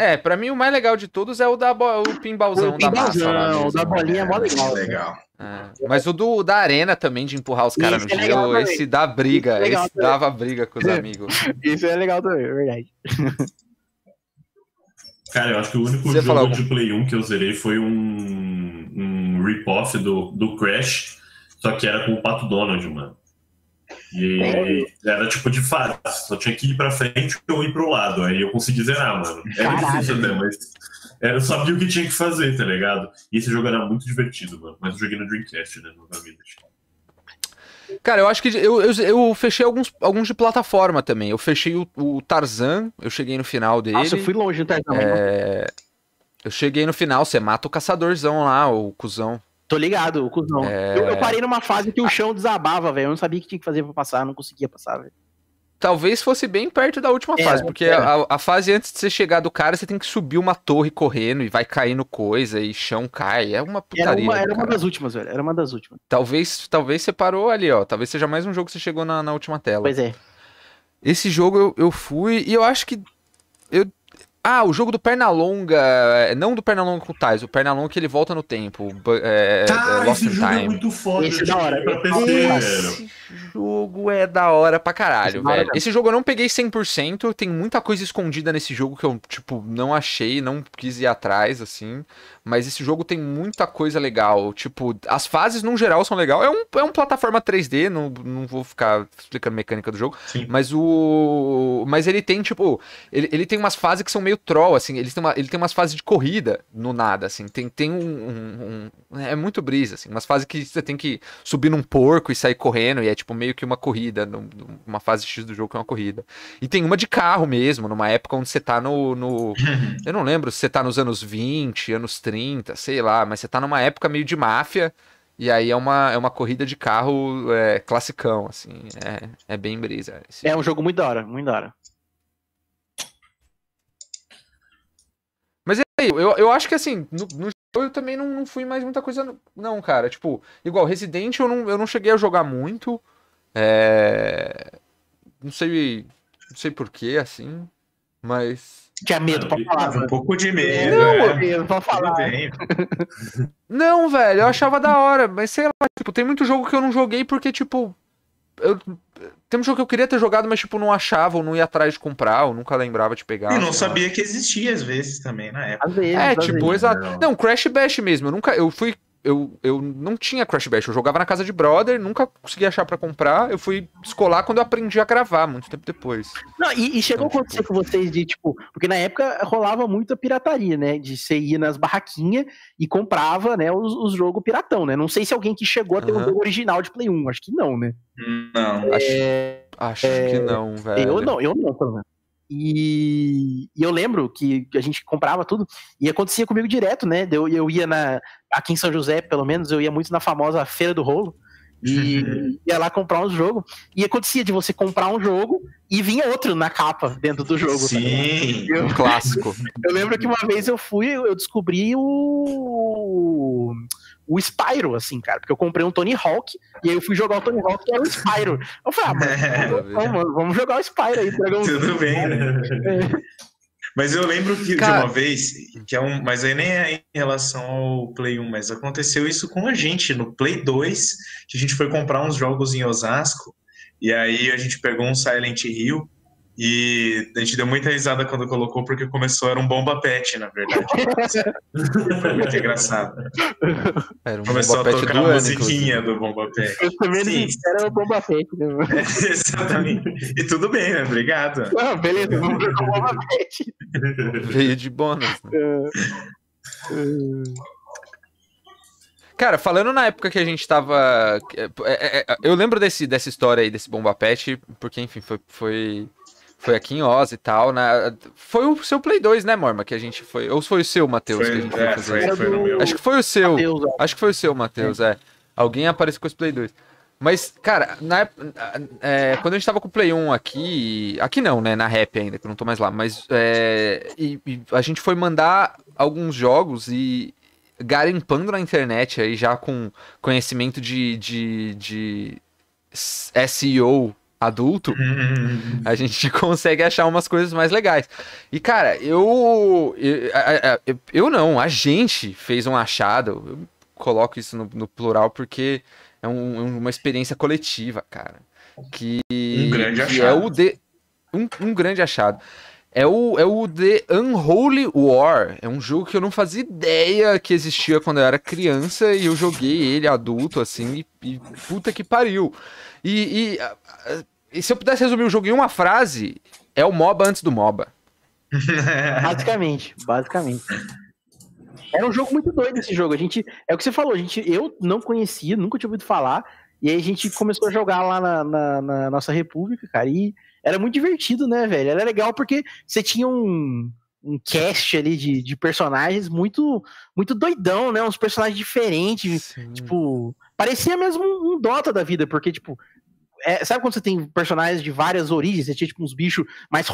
Speaker 1: É, pra mim o mais legal de todos é o da bo... o pinballzão
Speaker 3: O
Speaker 1: da massa
Speaker 3: pinballzão,
Speaker 1: mesmo.
Speaker 3: o da bolinha é mó legal.
Speaker 2: Legal.
Speaker 1: É. Mas o do da arena também, de empurrar os caras no
Speaker 3: Esse é
Speaker 1: gelo, esse dá briga,
Speaker 3: Esse é
Speaker 1: esse
Speaker 3: também.
Speaker 1: dava briga com os amigos.
Speaker 3: Isso é legal também, é verdade.
Speaker 4: Cara, eu acho que o único
Speaker 1: Você
Speaker 4: jogo de Play 1 que eu zerei foi um, um rip-off do, do Crash, só que era com o Pato Donald, mano. E era tipo de fase, só tinha que ir pra frente ou ir pro lado. Aí eu consegui zerar, mano. Era
Speaker 3: Caralho.
Speaker 4: difícil até, mas eu sabia o que tinha que fazer, tá ligado? E esse jogo era muito divertido, mano. Mas eu joguei no Dreamcast, né? No.
Speaker 1: Cara, eu acho que eu, eu, eu fechei alguns, alguns de plataforma também. Eu fechei o, o Tarzan, eu cheguei no final dele.
Speaker 3: Nossa, eu fui longe no Tarzan.
Speaker 1: É, Eu cheguei no final, você mata o caçadorzão lá, o cuzão.
Speaker 3: Tô ligado, o cuzão.
Speaker 1: É.
Speaker 3: Eu, eu parei numa fase que o chão desabava, velho. Eu não sabia o que tinha que fazer pra passar, não conseguia passar, velho.
Speaker 1: Talvez fosse bem perto da última
Speaker 3: É,
Speaker 1: fase, porque
Speaker 3: é.
Speaker 1: a, a fase antes de você chegar do cara, você tem que subir uma torre correndo e vai caindo coisa e chão cai. É uma
Speaker 3: Era
Speaker 1: putaria.
Speaker 3: uma, era uma das últimas, velho. Era uma das últimas.
Speaker 1: Talvez, talvez você parou ali, ó. Talvez seja mais um jogo que você chegou na, na última tela.
Speaker 3: Pois é.
Speaker 1: Esse jogo eu, eu fui e eu acho que. Eu, Ah, o jogo do Pernalonga. é, Não do Pernalonga com o Tais, o Pernalonga que ele volta no tempo. É,
Speaker 4: Tá,
Speaker 1: é Lost
Speaker 4: esse
Speaker 1: in
Speaker 4: jogo é
Speaker 1: Time.
Speaker 4: muito foda.
Speaker 3: Esse da hora.
Speaker 4: Pra PC.
Speaker 1: Esse jogo é da hora pra caralho,
Speaker 3: Esse é
Speaker 1: velho. Esse jogo eu não peguei 100%, tem muita coisa escondida nesse jogo que eu, tipo, não achei, não quis ir atrás, assim. Mas esse jogo tem muita coisa legal. Tipo, as fases, no geral, são legal. É um, é um plataforma 3D, não, não vou ficar explicando a mecânica do jogo.
Speaker 2: Sim.
Speaker 1: Mas o. Mas ele tem, tipo. Ele, ele tem umas fases que são meio troll, assim. Ele tem, uma, ele tem umas fases de corrida no nada, assim. Tem, tem um, um- um- É muito brisa, assim. Umas fases que você tem que subir num porco e sair correndo. E é, tipo, meio que uma corrida. Uma fase X do jogo que é uma corrida. E tem uma de carro mesmo, numa época onde você tá no. no eu não lembro se você tá nos anos 20, anos 30, sei lá. Mas você tá numa época meio de máfia. E aí é uma, é uma corrida de carro é, classicão, assim. É, é bem brisa.
Speaker 3: É um jogo muito da hora, muito da hora.
Speaker 1: Mas é aí, eu, eu acho que assim, no, no jogo eu também não, não fui mais muita coisa, não, cara. Tipo, igual Resident eu não, eu não cheguei a jogar muito. É... Não sei. Não sei porquê, assim. Mas.
Speaker 3: Tinha medo pra
Speaker 4: Ah,
Speaker 3: falar,
Speaker 2: Um
Speaker 3: mano.
Speaker 2: pouco de medo.
Speaker 3: Não,
Speaker 2: é.
Speaker 3: medo pra falar.
Speaker 1: Não, velho, eu achava da hora, mas sei lá, tipo, tem muito jogo que eu não joguei porque, tipo. Eu... Tem um jogo que eu queria ter jogado, mas, tipo, não achava, ou não ia atrás de comprar, ou nunca lembrava de pegar.
Speaker 2: E não sabia que existia às vezes também na época.
Speaker 3: Às vezes,
Speaker 1: É,
Speaker 3: às
Speaker 1: tipo,
Speaker 3: vezes.
Speaker 1: exato.
Speaker 4: Não.
Speaker 1: Não, Crash Bash mesmo. Eu nunca. Eu fui. Eu, eu não tinha Crash Bash. Eu jogava na casa de brother, nunca consegui achar pra comprar. Eu fui escolar quando eu aprendi a gravar, muito tempo depois.
Speaker 3: Não, e, e chegou a
Speaker 1: Então,
Speaker 3: acontecer com vocês de, tipo, porque na época rolava muita pirataria, né? De você ir nas barraquinhas e comprava, né, os, os jogos piratão, né? Não sei se alguém que chegou a ter um
Speaker 1: Aham.
Speaker 3: jogo original de Play 1, acho que não, né?
Speaker 2: Não.
Speaker 1: Acho, acho que não, velho.
Speaker 3: É, Eu não, eu não, pelo menos. E, e eu lembro que, a gente comprava tudo e acontecia comigo direto, né? Eu, eu ia na. Aqui em São José, pelo menos, eu ia muito na famosa Feira do Rolo. E ia lá comprar uns jogos. E acontecia de você comprar um jogo e vinha outro na capa dentro do jogo. tá?
Speaker 2: Sim.
Speaker 3: Eu,
Speaker 1: Um clássico.
Speaker 3: eu lembro que uma vez eu fui, eu descobri o. O Spyro, assim, cara, porque eu comprei um Tony Hawk e aí eu fui jogar o Tony Hawk e era o Spyro. Eu falei, ah, mano, vamos, vamos, vamos jogar o Spyro aí, dragão.
Speaker 2: Tudo bem, né? Mas eu lembro que,
Speaker 1: Cara-
Speaker 2: de uma vez, que é um, mas aí nem é em relação ao Play 1, mas aconteceu isso com a gente no Play 2, que a gente foi comprar uns jogos em Osasco, e aí a gente pegou um Silent Hill, e a gente deu muita risada quando colocou, porque começou, era um bomba pet, na verdade. Foi muito engraçado.
Speaker 1: Era um
Speaker 2: Começou
Speaker 1: Boba
Speaker 2: a tocar a
Speaker 1: ano,
Speaker 2: musiquinha do bomba pet.
Speaker 3: Eu também
Speaker 2: Sim.
Speaker 3: era o Boba Fett, né? mano?
Speaker 2: Exatamente. E tudo bem, né? Obrigado.
Speaker 3: Ah, beleza, vamos jogar o Boba Fett.
Speaker 1: inclusive. Veio de bônus. né?
Speaker 3: É,
Speaker 1: Cara, falando na época que a gente tava. é, é, é, eu lembro desse, dessa história aí, desse Bomba Pet, porque, enfim, foi, foi, foi aqui em Oz e tal. né? Foi o seu Play 2, né, Morma? Que a gente foi. Ou foi o seu, Matheus, que a
Speaker 2: Foi,
Speaker 1: gente foi
Speaker 2: é,
Speaker 1: fazer?
Speaker 2: foi, foi no meu.
Speaker 1: Acho que foi o seu.
Speaker 3: Ó.
Speaker 1: Acho que foi o seu, Matheus, é. Alguém apareceu com esse Play 2. Mas, cara, na, é, quando a gente tava com o Play 1 aqui. Aqui não, né? Na Rap ainda, que eu não tô mais lá. Mas é, e- e a gente foi mandar alguns jogos e garimpando na internet aí já com conhecimento de, de, de SEO adulto
Speaker 2: Hum,
Speaker 1: a gente consegue achar umas coisas mais legais. E, cara, eu. Eu, eu- não, a gente fez um achado. Eu coloco isso no, no plural porque é um- uma experiência coletiva, cara. Que,
Speaker 2: Um grande
Speaker 1: que é
Speaker 2: achado.
Speaker 1: o de, um, um grande achado. É o, é o The Unholy War. É um jogo que eu não fazia ideia que existia quando eu era criança e eu joguei ele adulto, assim, e, e puta que pariu. E, e, e se eu pudesse resumir o jogo em uma frase, é o MOBA antes do MOBA.
Speaker 3: Basicamente, basicamente. Era um jogo muito doido esse jogo. A gente, é o que você falou, a gente, eu não conhecia, nunca tinha ouvido falar. E aí a gente começou a jogar lá na, na- na nossa república, cara. E era muito divertido, né, velho? Era legal porque você tinha um, um cast ali de, de personagens muito, muito doidão, né? Uns personagens diferentes. Tipo, parecia mesmo um, um Dota da vida, porque, tipo, é, sabe quando você tem personagens de várias origens? Você tinha, tipo, uns bichos mais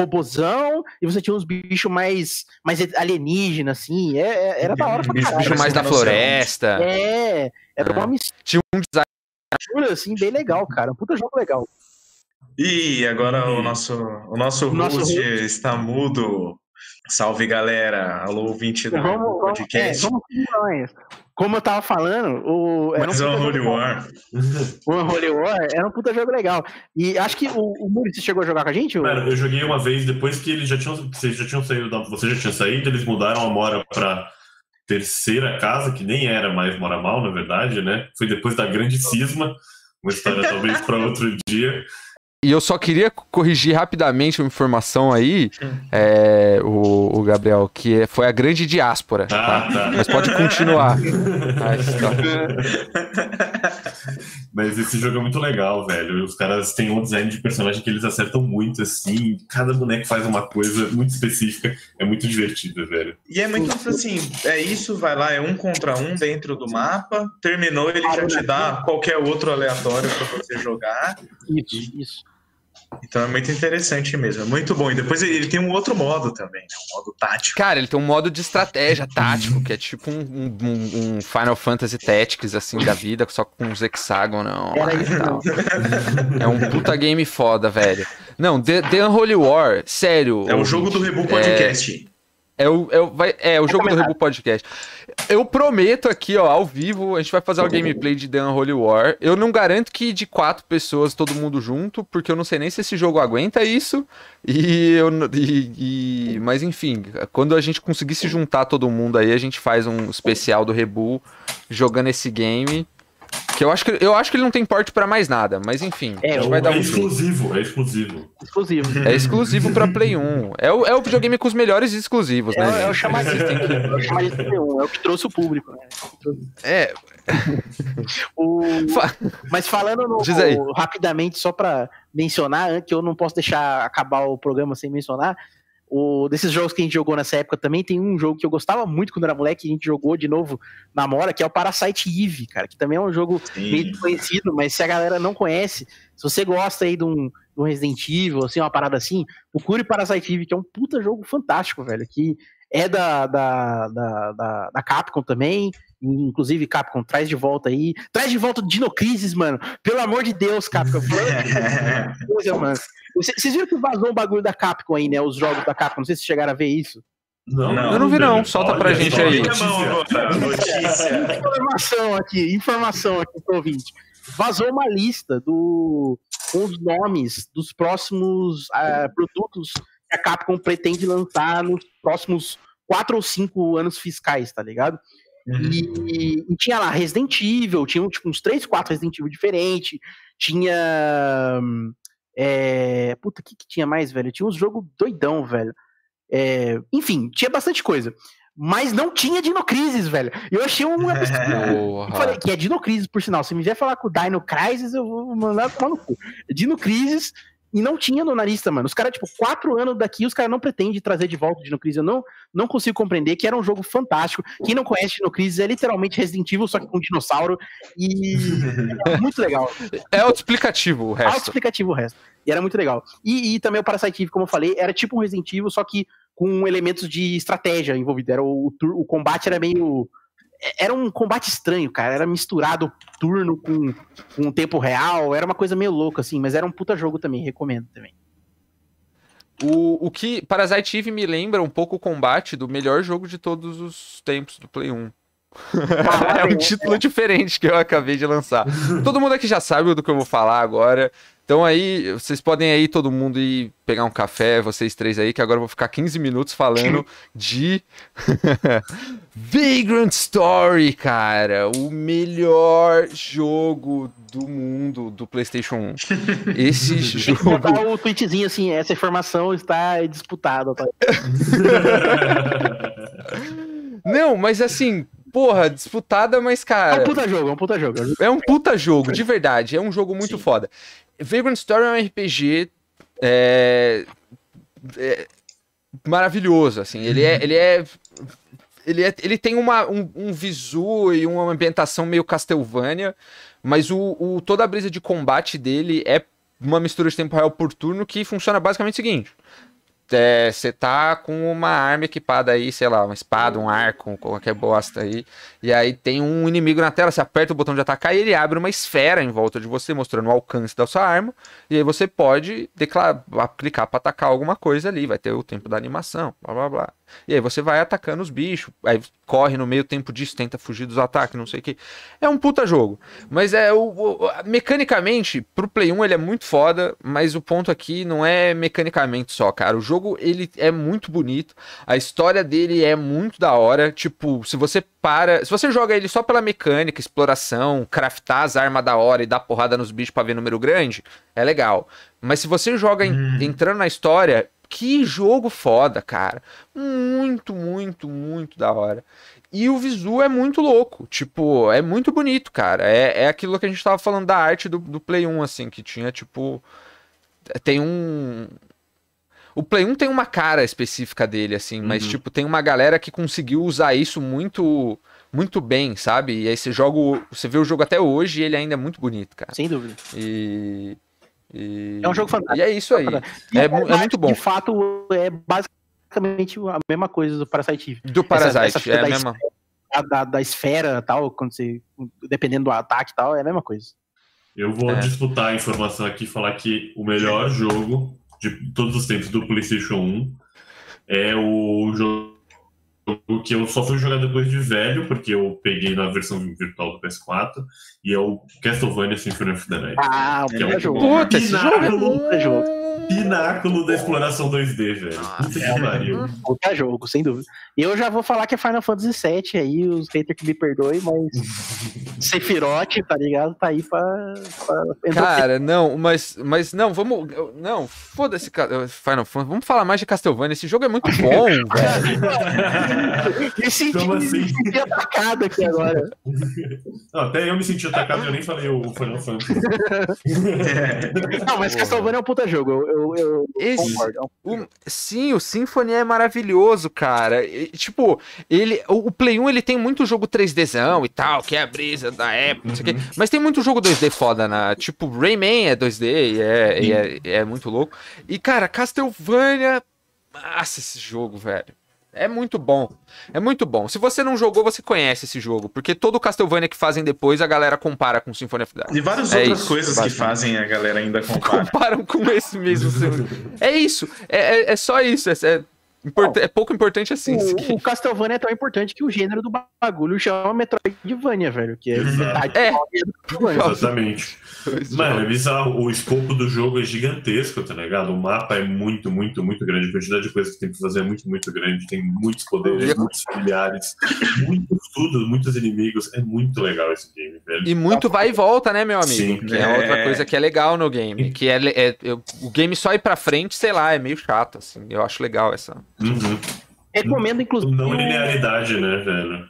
Speaker 3: robozão e você tinha uns bichos mais, mais alienígena, assim. É, é- era da hora pra caralho.
Speaker 1: Bicho mais da
Speaker 2: Rinoceronte.
Speaker 1: floresta.
Speaker 3: É, era
Speaker 1: É.
Speaker 3: uma mistura,
Speaker 1: Tinha um design.
Speaker 3: assim, bem legal, cara. Um puta jogo legal.
Speaker 2: E agora o nosso, o nosso
Speaker 3: Nosso
Speaker 2: host
Speaker 3: host.
Speaker 2: está mudo. Salve galera, alô ouvinte do
Speaker 3: Vamos, vamos, é,
Speaker 2: podcast.
Speaker 3: vamos. Como eu tava falando, o. Era um
Speaker 2: um
Speaker 3: legal.
Speaker 2: War.
Speaker 3: O Unholy War era um puta jogo legal. E acho que o, o Muricy chegou a jogar com a gente? o-
Speaker 4: Mano, eu joguei uma vez depois que eles já tinham. Vocês já tinham saído da. Você já tinha saído, eles mudaram a Mora pra terceira casa, que nem era mais Mora Mal, na verdade, né? Foi depois da grande cisma. Uma história talvez para outro dia.
Speaker 1: E eu só queria corrigir rapidamente uma informação aí, é, o, o Gabriel, que é- foi a grande diáspora,
Speaker 4: Ah,
Speaker 1: tá?
Speaker 4: tá.
Speaker 1: Mas pode continuar. Ah, tá.
Speaker 4: Mas esse jogo é muito legal, velho. Os caras têm um design de personagem que eles acertam muito, assim. Cada boneco faz uma coisa muito específica. É muito divertido, velho.
Speaker 2: E é muito assim, é isso, vai lá, é um contra um dentro do mapa, terminou, ele já te dá qualquer outro aleatório pra você jogar.
Speaker 3: Isso, isso.
Speaker 2: Então é muito interessante mesmo, é muito bom. E depois ele tem um outro modo também, né? um modo tático.
Speaker 1: Cara, ele tem um modo de estratégia tático, que é tipo um, um- um- Final Fantasy Tactics, assim, da vida, só com uns hexágonos. É um puta game foda, velho. Não, The, The Unholy War, sério.
Speaker 2: É o jogo do Rebu Podcast.
Speaker 1: É o, é o, vai- é, o jogo do Rebu Podcast. Eu prometo aqui, ó, ao vivo, a gente vai fazer o gameplay de The Unholy War. Eu não garanto que de quatro pessoas, todo mundo junto, porque eu não sei nem se esse jogo aguenta isso. E eu. E, e- mas enfim, quando a gente conseguir se juntar todo mundo aí, a gente faz um especial do Rebu jogando esse game. Que eu acho que, eu acho que ele não tem porte pra mais nada, mas enfim,
Speaker 3: É,
Speaker 1: a gente vai dar
Speaker 4: é
Speaker 1: um jeito.
Speaker 4: exclusivo, é exclusivo.
Speaker 3: Exclusivo.
Speaker 1: É exclusivo pra Play 1. É o, é o videogame com os melhores exclusivos,
Speaker 3: É,
Speaker 1: né?
Speaker 3: o- é o é o chamadista P1, é o que trouxe o público. Né?
Speaker 1: É,
Speaker 3: O- Mas falando no-
Speaker 1: Diz aí.
Speaker 3: rapidamente, só pra mencionar, que eu não posso deixar acabar o programa sem mencionar, o, desses jogos que a gente jogou nessa época também tem um jogo que eu gostava muito quando era moleque, e a gente jogou de novo na Mora, que é o Parasite Eve, cara, que também é um jogo meio
Speaker 2: Sim.
Speaker 3: desconhecido, mas se a galera não conhece, se você gosta aí de um, de um Resident Evil, assim, uma parada assim, procure Parasite Eve, que é um puta jogo fantástico, velho, que é da, da, da, da, da Capcom também, inclusive Capcom, traz de volta aí, traz de volta o Dino Crisis, mano, pelo amor de Deus, Capcom, coisa, mano. Vocês viram que vazou um bagulho da Capcom aí, né, os jogos da Capcom, não sei se chegaram a ver isso.
Speaker 4: Não,
Speaker 2: Não,
Speaker 1: eu não vi não. Solta
Speaker 4: Olha
Speaker 1: pra gente aí.
Speaker 2: Notícia.
Speaker 3: informação aqui, informação aqui pro ouvinte. Vazou uma lista do, com os nomes dos próximos ah, produtos que a Capcom pretende lançar nos próximos quatro ou cinco anos fiscais, tá ligado? E, e tinha lá Resident Evil, tinha tipo, uns três, quatro Resident Evil diferentes, tinha. É, puta, o que, que tinha mais, velho? Tinha uns jogos doidão, velho. É, enfim, tinha bastante coisa. Mas não tinha Dino Crisis, velho. Eu achei um absurdo. Falei que é Dino Crisis, por sinal. Se me vier falar com o Dino Crisis, eu vou mandar tomar no cu. É Dino Crisis e não tinha no na lista, mano. Os caras, tipo, quatro anos daqui, os caras não pretendem trazer de volta o Dino Crisis. Eu não, não consigo compreender que era um jogo fantástico. Quem não conhece Dino Crisis é literalmente Resident Evil, só que com dinossauro. E é muito legal.
Speaker 1: É autoexplicativo o resto.
Speaker 3: Auto-explicativo o resto. E era muito legal. E, e também o Parasite Eve, como eu falei, era tipo um Resident Evil, só que com elementos de estratégia envolvido. Era o, o combate era meio. É- Era um combate estranho, cara. Era misturado turno com, com tempo real. Era uma coisa meio louca, assim, mas era um puta jogo também, recomendo também.
Speaker 1: O, o que Parasite Eve me lembra um pouco o combate do melhor jogo de todos os tempos do Play 1. é um título diferente que eu acabei de lançar. Todo mundo aqui já sabe do que eu vou falar agora. Então aí, vocês podem aí todo mundo ir pegar um café, vocês três aí, que agora eu vou ficar 15 minutos falando de Vagrant Story, cara, o melhor jogo do mundo do PlayStation 1. Esse
Speaker 3: Tem
Speaker 1: jogo
Speaker 3: botar o tweetzinho assim, essa informação está disputada. Tá?
Speaker 1: Não, mas assim, porra, disputada, mas
Speaker 3: É
Speaker 1: cara,
Speaker 3: um puta jogo, é um puta jogo.
Speaker 1: é um puta jogo, de verdade, é um jogo muito
Speaker 2: Sim.
Speaker 1: foda. Vagrant Story é um RPG é, é maravilhoso, assim, ele é, ele é ele, é, ele tem uma, um, um visu e uma ambientação meio Castlevania, mas o, o- toda a brisa de combate dele é uma mistura de tempo real por turno que funciona basicamente o seguinte. É, Você tá com uma arma equipada aí, sei lá, uma espada, um arco, qualquer bosta aí. E aí tem um inimigo na tela, você aperta o botão de atacar e ele abre uma esfera em volta de você, mostrando o alcance da sua arma. E aí você pode declarar, clicar pra atacar alguma coisa ali, vai ter o tempo da animação, blá blá blá. E aí você vai atacando os bichos, aí corre no meio tempo disso, tenta fugir dos ataques, não sei o que. É um puta jogo. Mas é o, o- mecanicamente, pro Play 1 ele é muito foda, mas o ponto aqui não é mecanicamente só, cara. O jogo ele é muito bonito, a história dele é muito da hora. Tipo, se você para, se você joga ele só pela mecânica, exploração, craftar as armas da hora e dar porrada nos bichos pra ver número grande, é legal. Mas se você joga en- entrando na história, que jogo foda, cara. Muito, muito, muito da hora. E o visu é muito louco. Tipo, é muito bonito, cara. É, é aquilo que a gente tava falando da arte do, do Play 1, assim, que tinha, tipo. Tem um. O Play 1 tem uma cara específica dele, assim, mas,
Speaker 4: Uhum.
Speaker 1: tipo, tem uma galera que conseguiu usar isso muito. Muito bem, sabe? E aí você joga. o- Você vê o jogo até hoje e ele ainda é muito bonito, cara.
Speaker 3: Sem dúvida.
Speaker 1: E. e-
Speaker 3: É um jogo fantástico.
Speaker 1: E é isso aí. É, mu- é
Speaker 3: arte,
Speaker 1: muito bom.
Speaker 3: De fato, é basicamente a mesma coisa do Parasite Eve.
Speaker 1: Do Parasite,
Speaker 3: essa fita
Speaker 1: é a
Speaker 3: da
Speaker 1: mesma.
Speaker 3: A da, da esfera tal, quando você. Dependendo do ataque e tal, é a mesma coisa.
Speaker 4: Eu vou
Speaker 1: É.
Speaker 4: disputar a informação aqui e falar que o melhor jogo de todos os tempos do PlayStation 1 é o jogo que eu só fui jogar depois de velho, porque eu peguei na versão virtual do PS4, e é o Castlevania Symphony of the Night.
Speaker 3: Ah, o
Speaker 4: Que é
Speaker 3: melhor
Speaker 4: muito
Speaker 3: jogo.
Speaker 1: Puta, esse jogo é
Speaker 3: jogo.
Speaker 4: Pináculo da exploração 2D, velho. Puta que pariu.
Speaker 3: Puta jogo, sem dúvida. Eu já vou falar que é Final Fantasy VII aí, os haters que me perdoem, mas Sephiroth, tá ligado? Tá aí pra. pra...
Speaker 1: Cara, não, mas, mas não, vamos. Não, foda-se, Final Fantasy. Vamos falar mais de Castlevania. Esse jogo é muito bom, velho.
Speaker 3: me senti,
Speaker 4: Como assim?
Speaker 3: me senti atacado aqui agora.
Speaker 4: Não, até eu me senti atacado, eu nem falei o Final Fantasy.
Speaker 3: Não, mas Castlevania é um puta jogo, eu, eu, eu
Speaker 1: Esse-
Speaker 3: concordo. é um
Speaker 1: O-
Speaker 3: jogo.
Speaker 1: sim, o Symphony é maravilhoso, cara. E, tipo, ele, o, o Play 1 ele tem muito jogo 3Dzão e tal, que é a brisa da época, não sei o quê. Mas tem muito jogo 2D foda na. Tipo, Rayman é 2D e é, e é, e é muito louco. E, cara, Castlevania. Nossa, esse jogo, velho. É muito bom. É muito bom. Se você não jogou, você conhece esse jogo. Porque todo Castlevania que fazem depois, a galera compara com Symphony of the Night.
Speaker 2: E várias
Speaker 1: É
Speaker 2: outras
Speaker 1: isso,
Speaker 2: coisas que fazem a galera ainda comparar.
Speaker 1: comparam com esse mesmo. é isso. É, é, é só isso. É, é, import- é pouco importante assim. isso aqui.
Speaker 3: O, o Castlevania é tão importante que o gênero do bagulho chama Metroidvania, velho. Que é
Speaker 1: É.
Speaker 3: Castlevania.
Speaker 4: Exatamente. Mano, é bizarro. O escopo do jogo é gigantesco, tá ligado? O mapa é muito, muito, muito grande. A quantidade de coisas que tem que fazer é muito, muito grande. Tem muitos poderes,
Speaker 1: E-
Speaker 4: muitos familiares, muitos tudo, muitos inimigos. É muito legal esse game, velho.
Speaker 1: E muito vai e volta, né, meu amigo?
Speaker 4: Sim.
Speaker 1: que é,
Speaker 2: É.
Speaker 1: outra coisa que é legal no game. Que é, é- o game só ir pra frente, sei lá, é meio chato, assim. Eu acho legal essa.
Speaker 4: Uhum.
Speaker 3: Recomendo, inclusive.
Speaker 4: Não
Speaker 3: o-
Speaker 4: linearidade, né, velho?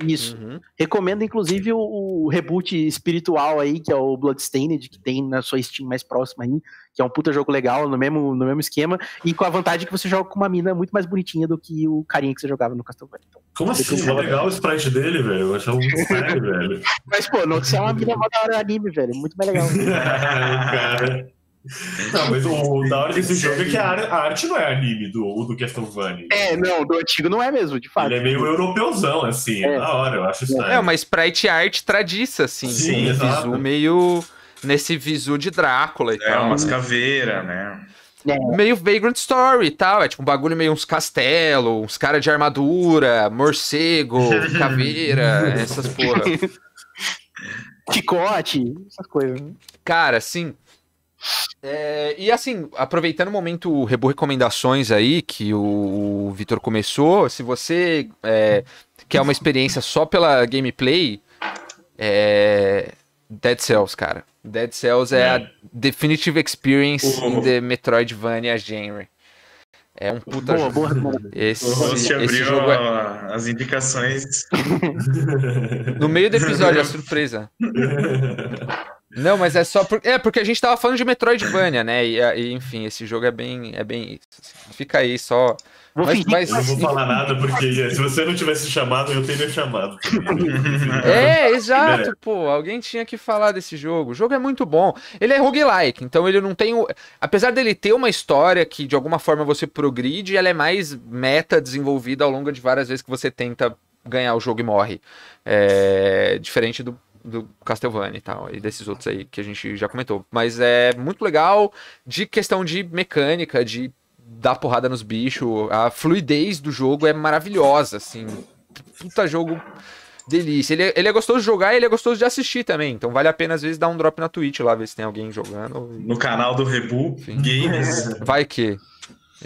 Speaker 3: Isso.
Speaker 1: Uhum.
Speaker 3: Recomendo, inclusive, o, o reboot espiritual aí, que é o Bloodstained, que tem na sua Steam mais próxima aí, que é um puta jogo legal, no mesmo, no mesmo esquema, e com a vantagem que você joga com uma mina muito mais bonitinha do que o carinha que você jogava no Castlevania. Então,
Speaker 4: Como assim? É legal o sprite dele, velho. Eu achava muito sério, velho.
Speaker 3: Mas, pô, não, você é uma mina mó da hora anime, velho. Muito mais legal.
Speaker 4: cara. Não, mas o da hora desse jogo é que a, ar- a arte não é anime do, do Castlevania.
Speaker 3: É, não, do antigo não é mesmo, de fato.
Speaker 4: Ele é meio europeuzão, assim. É,
Speaker 3: É.
Speaker 4: da hora, eu acho isso.
Speaker 1: É uma sprite art tradiça, assim.
Speaker 4: Sim,
Speaker 1: um
Speaker 4: exato.
Speaker 1: visu meio. Nesse visu de Drácula e
Speaker 2: É
Speaker 1: tal.
Speaker 2: umas caveiras, né?
Speaker 1: Meio Vagrant Story e tal. É tipo um bagulho meio uns castelos, uns caras de armadura, morcego, caveira, essas porra.
Speaker 3: Chicote, essas coisas. né?
Speaker 1: Cara, sim. É, e assim, aproveitando o momento Rebu Recomendações aí, que o, o Vitor começou, se você é, quer uma experiência só pela gameplay, é, Dead Cells, cara. Dead Cells é,
Speaker 4: É.
Speaker 1: a definitive experience
Speaker 2: Oh.
Speaker 1: in the Metroidvania genre. É um puta
Speaker 3: Boa,
Speaker 1: jogo.
Speaker 3: boa recomendação.
Speaker 1: Esse,
Speaker 2: O host
Speaker 1: esse
Speaker 2: abriu
Speaker 1: jogo é...
Speaker 2: as indicações.
Speaker 1: No meio do episódio, a surpresa. Não, mas é só por... é porque a gente tava falando de Metroidvania, né? E, e, enfim, esse jogo é bem é bem assim. Fica aí só.
Speaker 3: Vou
Speaker 1: Mas- mas-
Speaker 4: Eu não vou falar nada, porque se você não tivesse chamado, eu teria chamado.
Speaker 1: É, exato,
Speaker 4: merece.
Speaker 1: pô. Alguém tinha que falar desse jogo. O jogo é muito bom. Ele é roguelike, então ele não tem. o- Apesar dele ter uma história que de alguma forma você progride, ela é mais meta desenvolvida ao longo de várias vezes que você tenta ganhar o jogo e morre. É, Diferente do, do Castlevania e tal, e desses outros aí que a gente já comentou. Mas é muito legal de questão de mecânica, de dá porrada nos bichos. A fluidez do jogo é maravilhosa, assim. Puta jogo delícia. Ele é, ele é gostoso de jogar e ele é gostoso de assistir também. Então vale a pena, às vezes, dar um drop na Twitch lá, ver se tem alguém jogando.
Speaker 2: No canal do Rebu
Speaker 1: Enfim.
Speaker 2: Games.
Speaker 1: Vai que.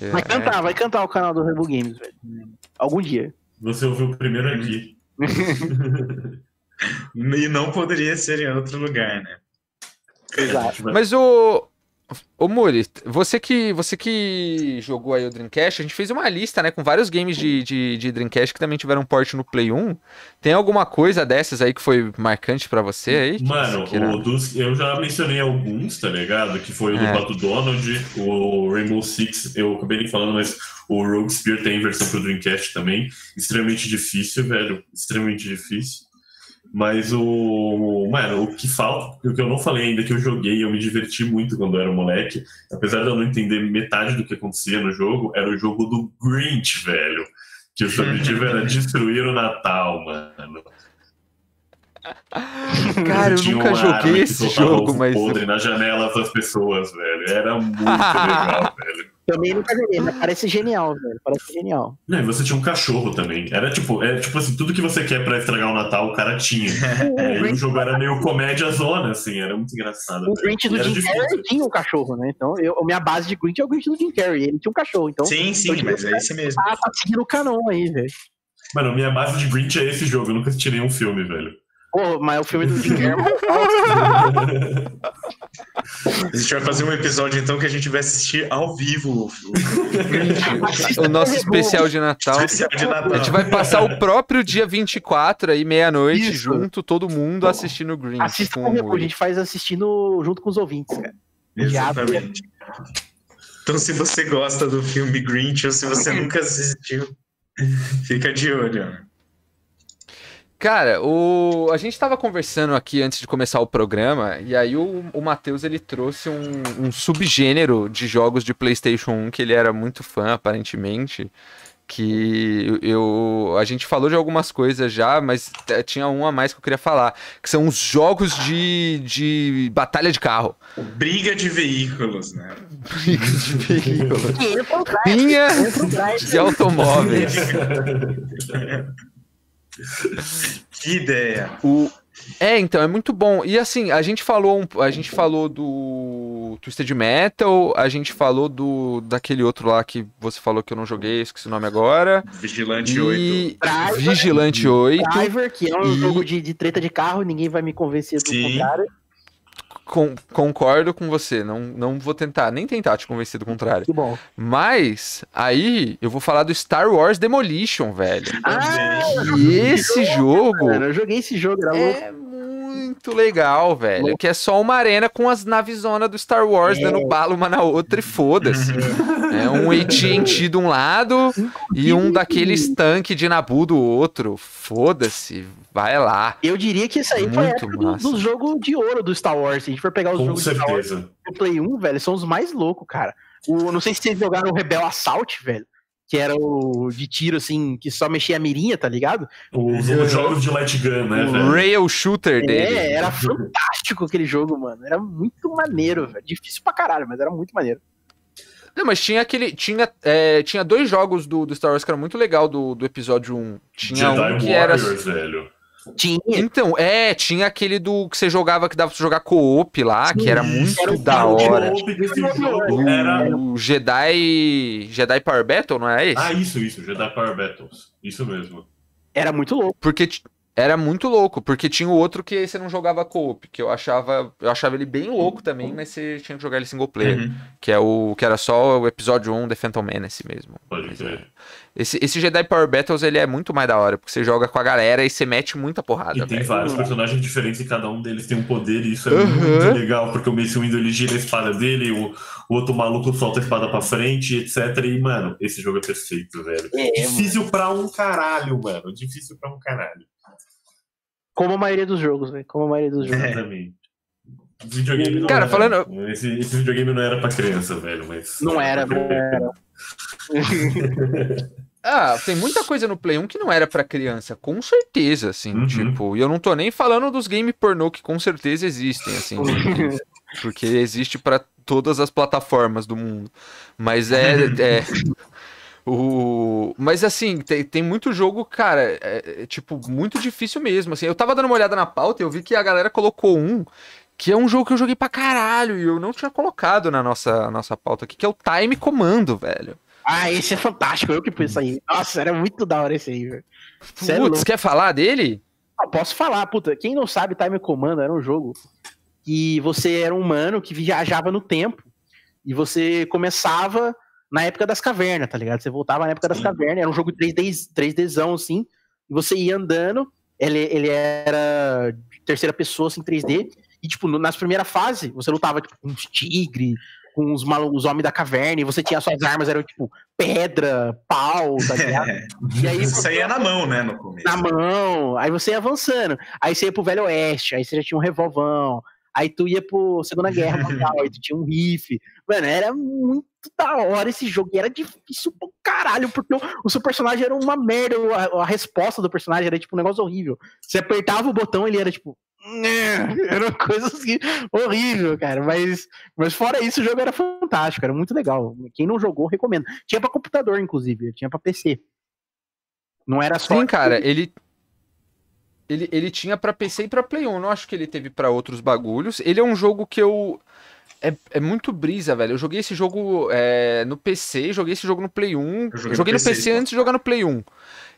Speaker 1: É,
Speaker 3: Vai cantar, vai cantar o canal do Rebu Games, velho. Algum dia.
Speaker 4: Você ouviu primeiro aqui.
Speaker 2: E não poderia ser em outro lugar, né?
Speaker 3: Exato.
Speaker 1: Mas o. Ô Muri, você que, você que jogou aí o Dreamcast, a gente fez uma lista, né, com vários games de, de, de Dreamcast que também tiveram porte no Play 1. Tem alguma coisa dessas aí que foi marcante pra você aí?
Speaker 4: Mano, o dos, eu já mencionei alguns, tá ligado? Que foi o do
Speaker 1: É.
Speaker 4: Pato Donald, o Rainbow Six, eu acabei nem falando, mas o Rogue Spear tem versão pro Dreamcast também. Extremamente difícil, velho. Extremamente difícil. Mas o. Mano, o que falta, o que eu não falei ainda, que eu joguei, eu me diverti muito quando eu era moleque, apesar de eu não entender metade do que acontecia no jogo, era o jogo do Grinch, velho. Que o seu objetivo era destruir o Natal, mano.
Speaker 1: Cara, eu nunca joguei
Speaker 4: que
Speaker 1: esse
Speaker 4: soltava
Speaker 1: jogo, mas.
Speaker 4: podre nas janelas das pessoas, velho. Era muito legal, velho.
Speaker 3: Também nunca joguei, mas parece genial, velho. Parece genial.
Speaker 4: Não, e você tinha um cachorro também. Era tipo, é tipo assim, tudo que você quer pra estragar o Natal, o cara tinha. É, e o jogo era meio comédia zona, assim, era muito engraçado.
Speaker 3: O. Grinch do Jim. Carrey tinha um cachorro, né? Então, eu, a minha base de Grinch é o Grinch do Jim Carrey. Ele tinha um cachorro, então
Speaker 2: Sim, sim, mas é esse mesmo.
Speaker 3: tá, tá seguindo o canon aí, velho.
Speaker 4: Mano, minha base de Grinch é esse jogo, eu nunca assisti nenhum filme, velho.
Speaker 3: Pô, mas o filme do Jim Carrey é
Speaker 2: A gente vai fazer um episódio então que a gente vai assistir ao vivo o o
Speaker 1: O nosso especial de Natal.
Speaker 2: especial de Natal.
Speaker 1: A gente vai passar o próprio dia 24 aí, meia-noite,
Speaker 3: Isso.
Speaker 1: junto, todo mundo assistindo o Green.
Speaker 3: Assista
Speaker 1: com
Speaker 3: com
Speaker 1: o
Speaker 3: o Rebu, a gente faz assistindo junto com os ouvintes, cara.
Speaker 2: Exatamente. Então, se você gosta do filme Grinch ou se você nunca assistiu, fica de olho.
Speaker 1: Cara, o... a gente tava conversando aqui antes de começar o programa, e aí o, o Matheus ele trouxe um, um subgênero de jogos de PlayStation 1 que ele era muito fã, aparentemente. Que eu. A gente falou de algumas coisas já, mas tinha um a mais que eu queria falar. Que são os jogos de, de batalha de carro.
Speaker 2: Briga de veículos, né?
Speaker 3: Dinheiro pro drive,
Speaker 1: Pinha de automóveis.
Speaker 2: Que ideia.
Speaker 1: O... É, então, é muito bom. E assim, a gente falou, um- a gente falou do Twisted Metal, a gente falou do daquele outro lá que você falou que eu não joguei, esqueci o nome agora.
Speaker 2: Vigilante 8.
Speaker 1: E
Speaker 3: Driver.
Speaker 1: Vigilante 8.
Speaker 3: Driver, que é um
Speaker 1: E-
Speaker 3: jogo de, de treta de carro, ninguém vai me convencer do
Speaker 2: Sim.
Speaker 3: contrário.
Speaker 1: Con- concordo com você, não, não vou tentar, nem tentar te convencer do contrário.
Speaker 3: Que bom.
Speaker 1: Mas aí eu vou falar do Star Wars Demolition, velho.
Speaker 3: Ah,
Speaker 1: E esse jogo
Speaker 3: mano, eu joguei esse jogo, era louco.
Speaker 1: Muito legal, velho. Que é só uma arena com as navezonas do Star Wars
Speaker 3: É.
Speaker 1: dando bala uma na outra e foda-se. É um AT&T de um lado e um daqueles tanque de Nabu do outro. Foda-se, vai lá.
Speaker 3: Eu diria que isso aí foi a
Speaker 1: Muito
Speaker 3: época do, do jogo de ouro do Star Wars. Se a gente for pegar os
Speaker 4: Com
Speaker 3: jogos de Star Wars
Speaker 4: certeza.
Speaker 3: do Play 1, velho, são os mais loucos, cara. O, não sei se vocês jogaram o Rebel Assault, velho. Que era o de tiro, assim, que só mexia a mirinha, tá ligado?
Speaker 4: Os, os jogos de light gun, né,
Speaker 1: O
Speaker 4: velho?
Speaker 1: rail shooter dele.
Speaker 3: É, era fantástico aquele jogo, mano. Era muito maneiro, velho. Difícil pra caralho, mas era muito maneiro.
Speaker 1: Não, mas tinha aquele. Tinha, é, tinha dois jogos do, do Star Wars que era muito legal do, do episódio 1. Tinha
Speaker 4: Jedi
Speaker 1: um que era.
Speaker 4: Warriors, velho.
Speaker 3: Tinha.
Speaker 1: Então, é, tinha aquele do que você jogava que dava pra você jogar co-op lá, que era muito
Speaker 3: era o
Speaker 1: da
Speaker 4: O
Speaker 1: hora.
Speaker 4: jogo era...
Speaker 1: O Jedi. Jedi Power Battle, não é esse?
Speaker 4: Ah, isso, isso. Jedi Power Battles. Isso mesmo.
Speaker 3: Era muito louco.
Speaker 1: Porque era muito louco, porque tinha o outro que você não jogava co-op, que eu achava, eu achava ele bem louco também, mas você tinha que jogar ele single player,
Speaker 2: Uhum.
Speaker 1: que é o que era só o episódio 1 The Phantom Menace mesmo.
Speaker 4: Pode crer.
Speaker 1: Esse, esse Jedi Power Battles ele é muito mais da hora, porque você joga com a galera e você mete muita porrada,
Speaker 4: E tem vários personagens diferentes e cada um deles tem um poder, e isso é
Speaker 1: Uhum.
Speaker 4: muito legal, porque o Mace Windu ele gira a espada dele, o, o outro maluco solta a espada pra frente, etc. E, mano, esse jogo é perfeito, velho.
Speaker 3: É,
Speaker 4: Difícil pra um caralho, mano. Difícil pra um caralho.
Speaker 3: Como a maioria dos jogos, velho. Como a maioria dos jogos.
Speaker 4: Exatamente. Videogame não
Speaker 1: Cara,
Speaker 4: era.
Speaker 1: falando-
Speaker 4: Esse, esse videogame não era pra criança, velho, mas.
Speaker 3: Não era, não era.
Speaker 1: Ah, tem muita coisa no Play 1 que não era pra criança, com certeza, assim,
Speaker 4: Uhum.
Speaker 1: tipo, e eu não tô nem falando dos game pornô que com certeza existem, assim, porque, porque existe pra todas as plataformas do mundo. Mas é. é o... Mas assim, tem, tem muito jogo, cara, é, é, tipo, muito difícil mesmo. Assim, eu tava dando uma olhada na pauta e eu vi que a galera colocou um que é um jogo que eu joguei pra caralho e eu não tinha colocado na nossa, nossa pauta aqui, que é o Time Comando, velho.
Speaker 3: Ah, esse é fantástico, eu que penso aí. Nossa, era muito da hora esse aí, velho.
Speaker 1: É Putz, quer falar dele?
Speaker 3: Ah, posso falar, puta. Quem não sabe, Time Commando era um jogo que você era um humano que viajava no tempo e você começava na época das cavernas, tá ligado? Você voltava na época das cavernas, era um jogo 3D, 3Dzão, assim, e você ia andando, ele, ele era terceira pessoa, assim, 3D, e, tipo, nas primeiras fases, você lutava tipo, com uns tigres, com os, mal, os homens da caverna, e você tinha suas armas, eram tipo pedra, pau, tá ligado?
Speaker 2: E aí você ia na mão, né, no começo.
Speaker 3: Na mão, aí você ia avançando. Aí você ia pro Velho Oeste, aí você já tinha um revolvão. Aí tu ia pro Segunda Guerra Mundial, aí tu tinha um riff. Mano, era muito da hora esse jogo. E era difícil pra caralho, porque o, o seu personagem era uma merda. A, a, resposta do personagem era tipo um negócio horrível. Você apertava o botão, ele era tipo, era uma coisa assim, horrível, cara. Mas, mas fora isso, o jogo era fantástico, era muito legal. Quem não jogou, recomendo. Tinha pra computador, inclusive, tinha pra PC. Não era só.
Speaker 1: Sim, cara, ele. Ele, ele tinha para PC e para Play 1. Não acho que ele teve para outros bagulhos. Ele é um jogo que eu. É, é muito brisa, velho. Eu joguei esse jogo é, no PC, joguei esse jogo no Play 1. Eu joguei, joguei no PC, PC antes de jogar no Play 1.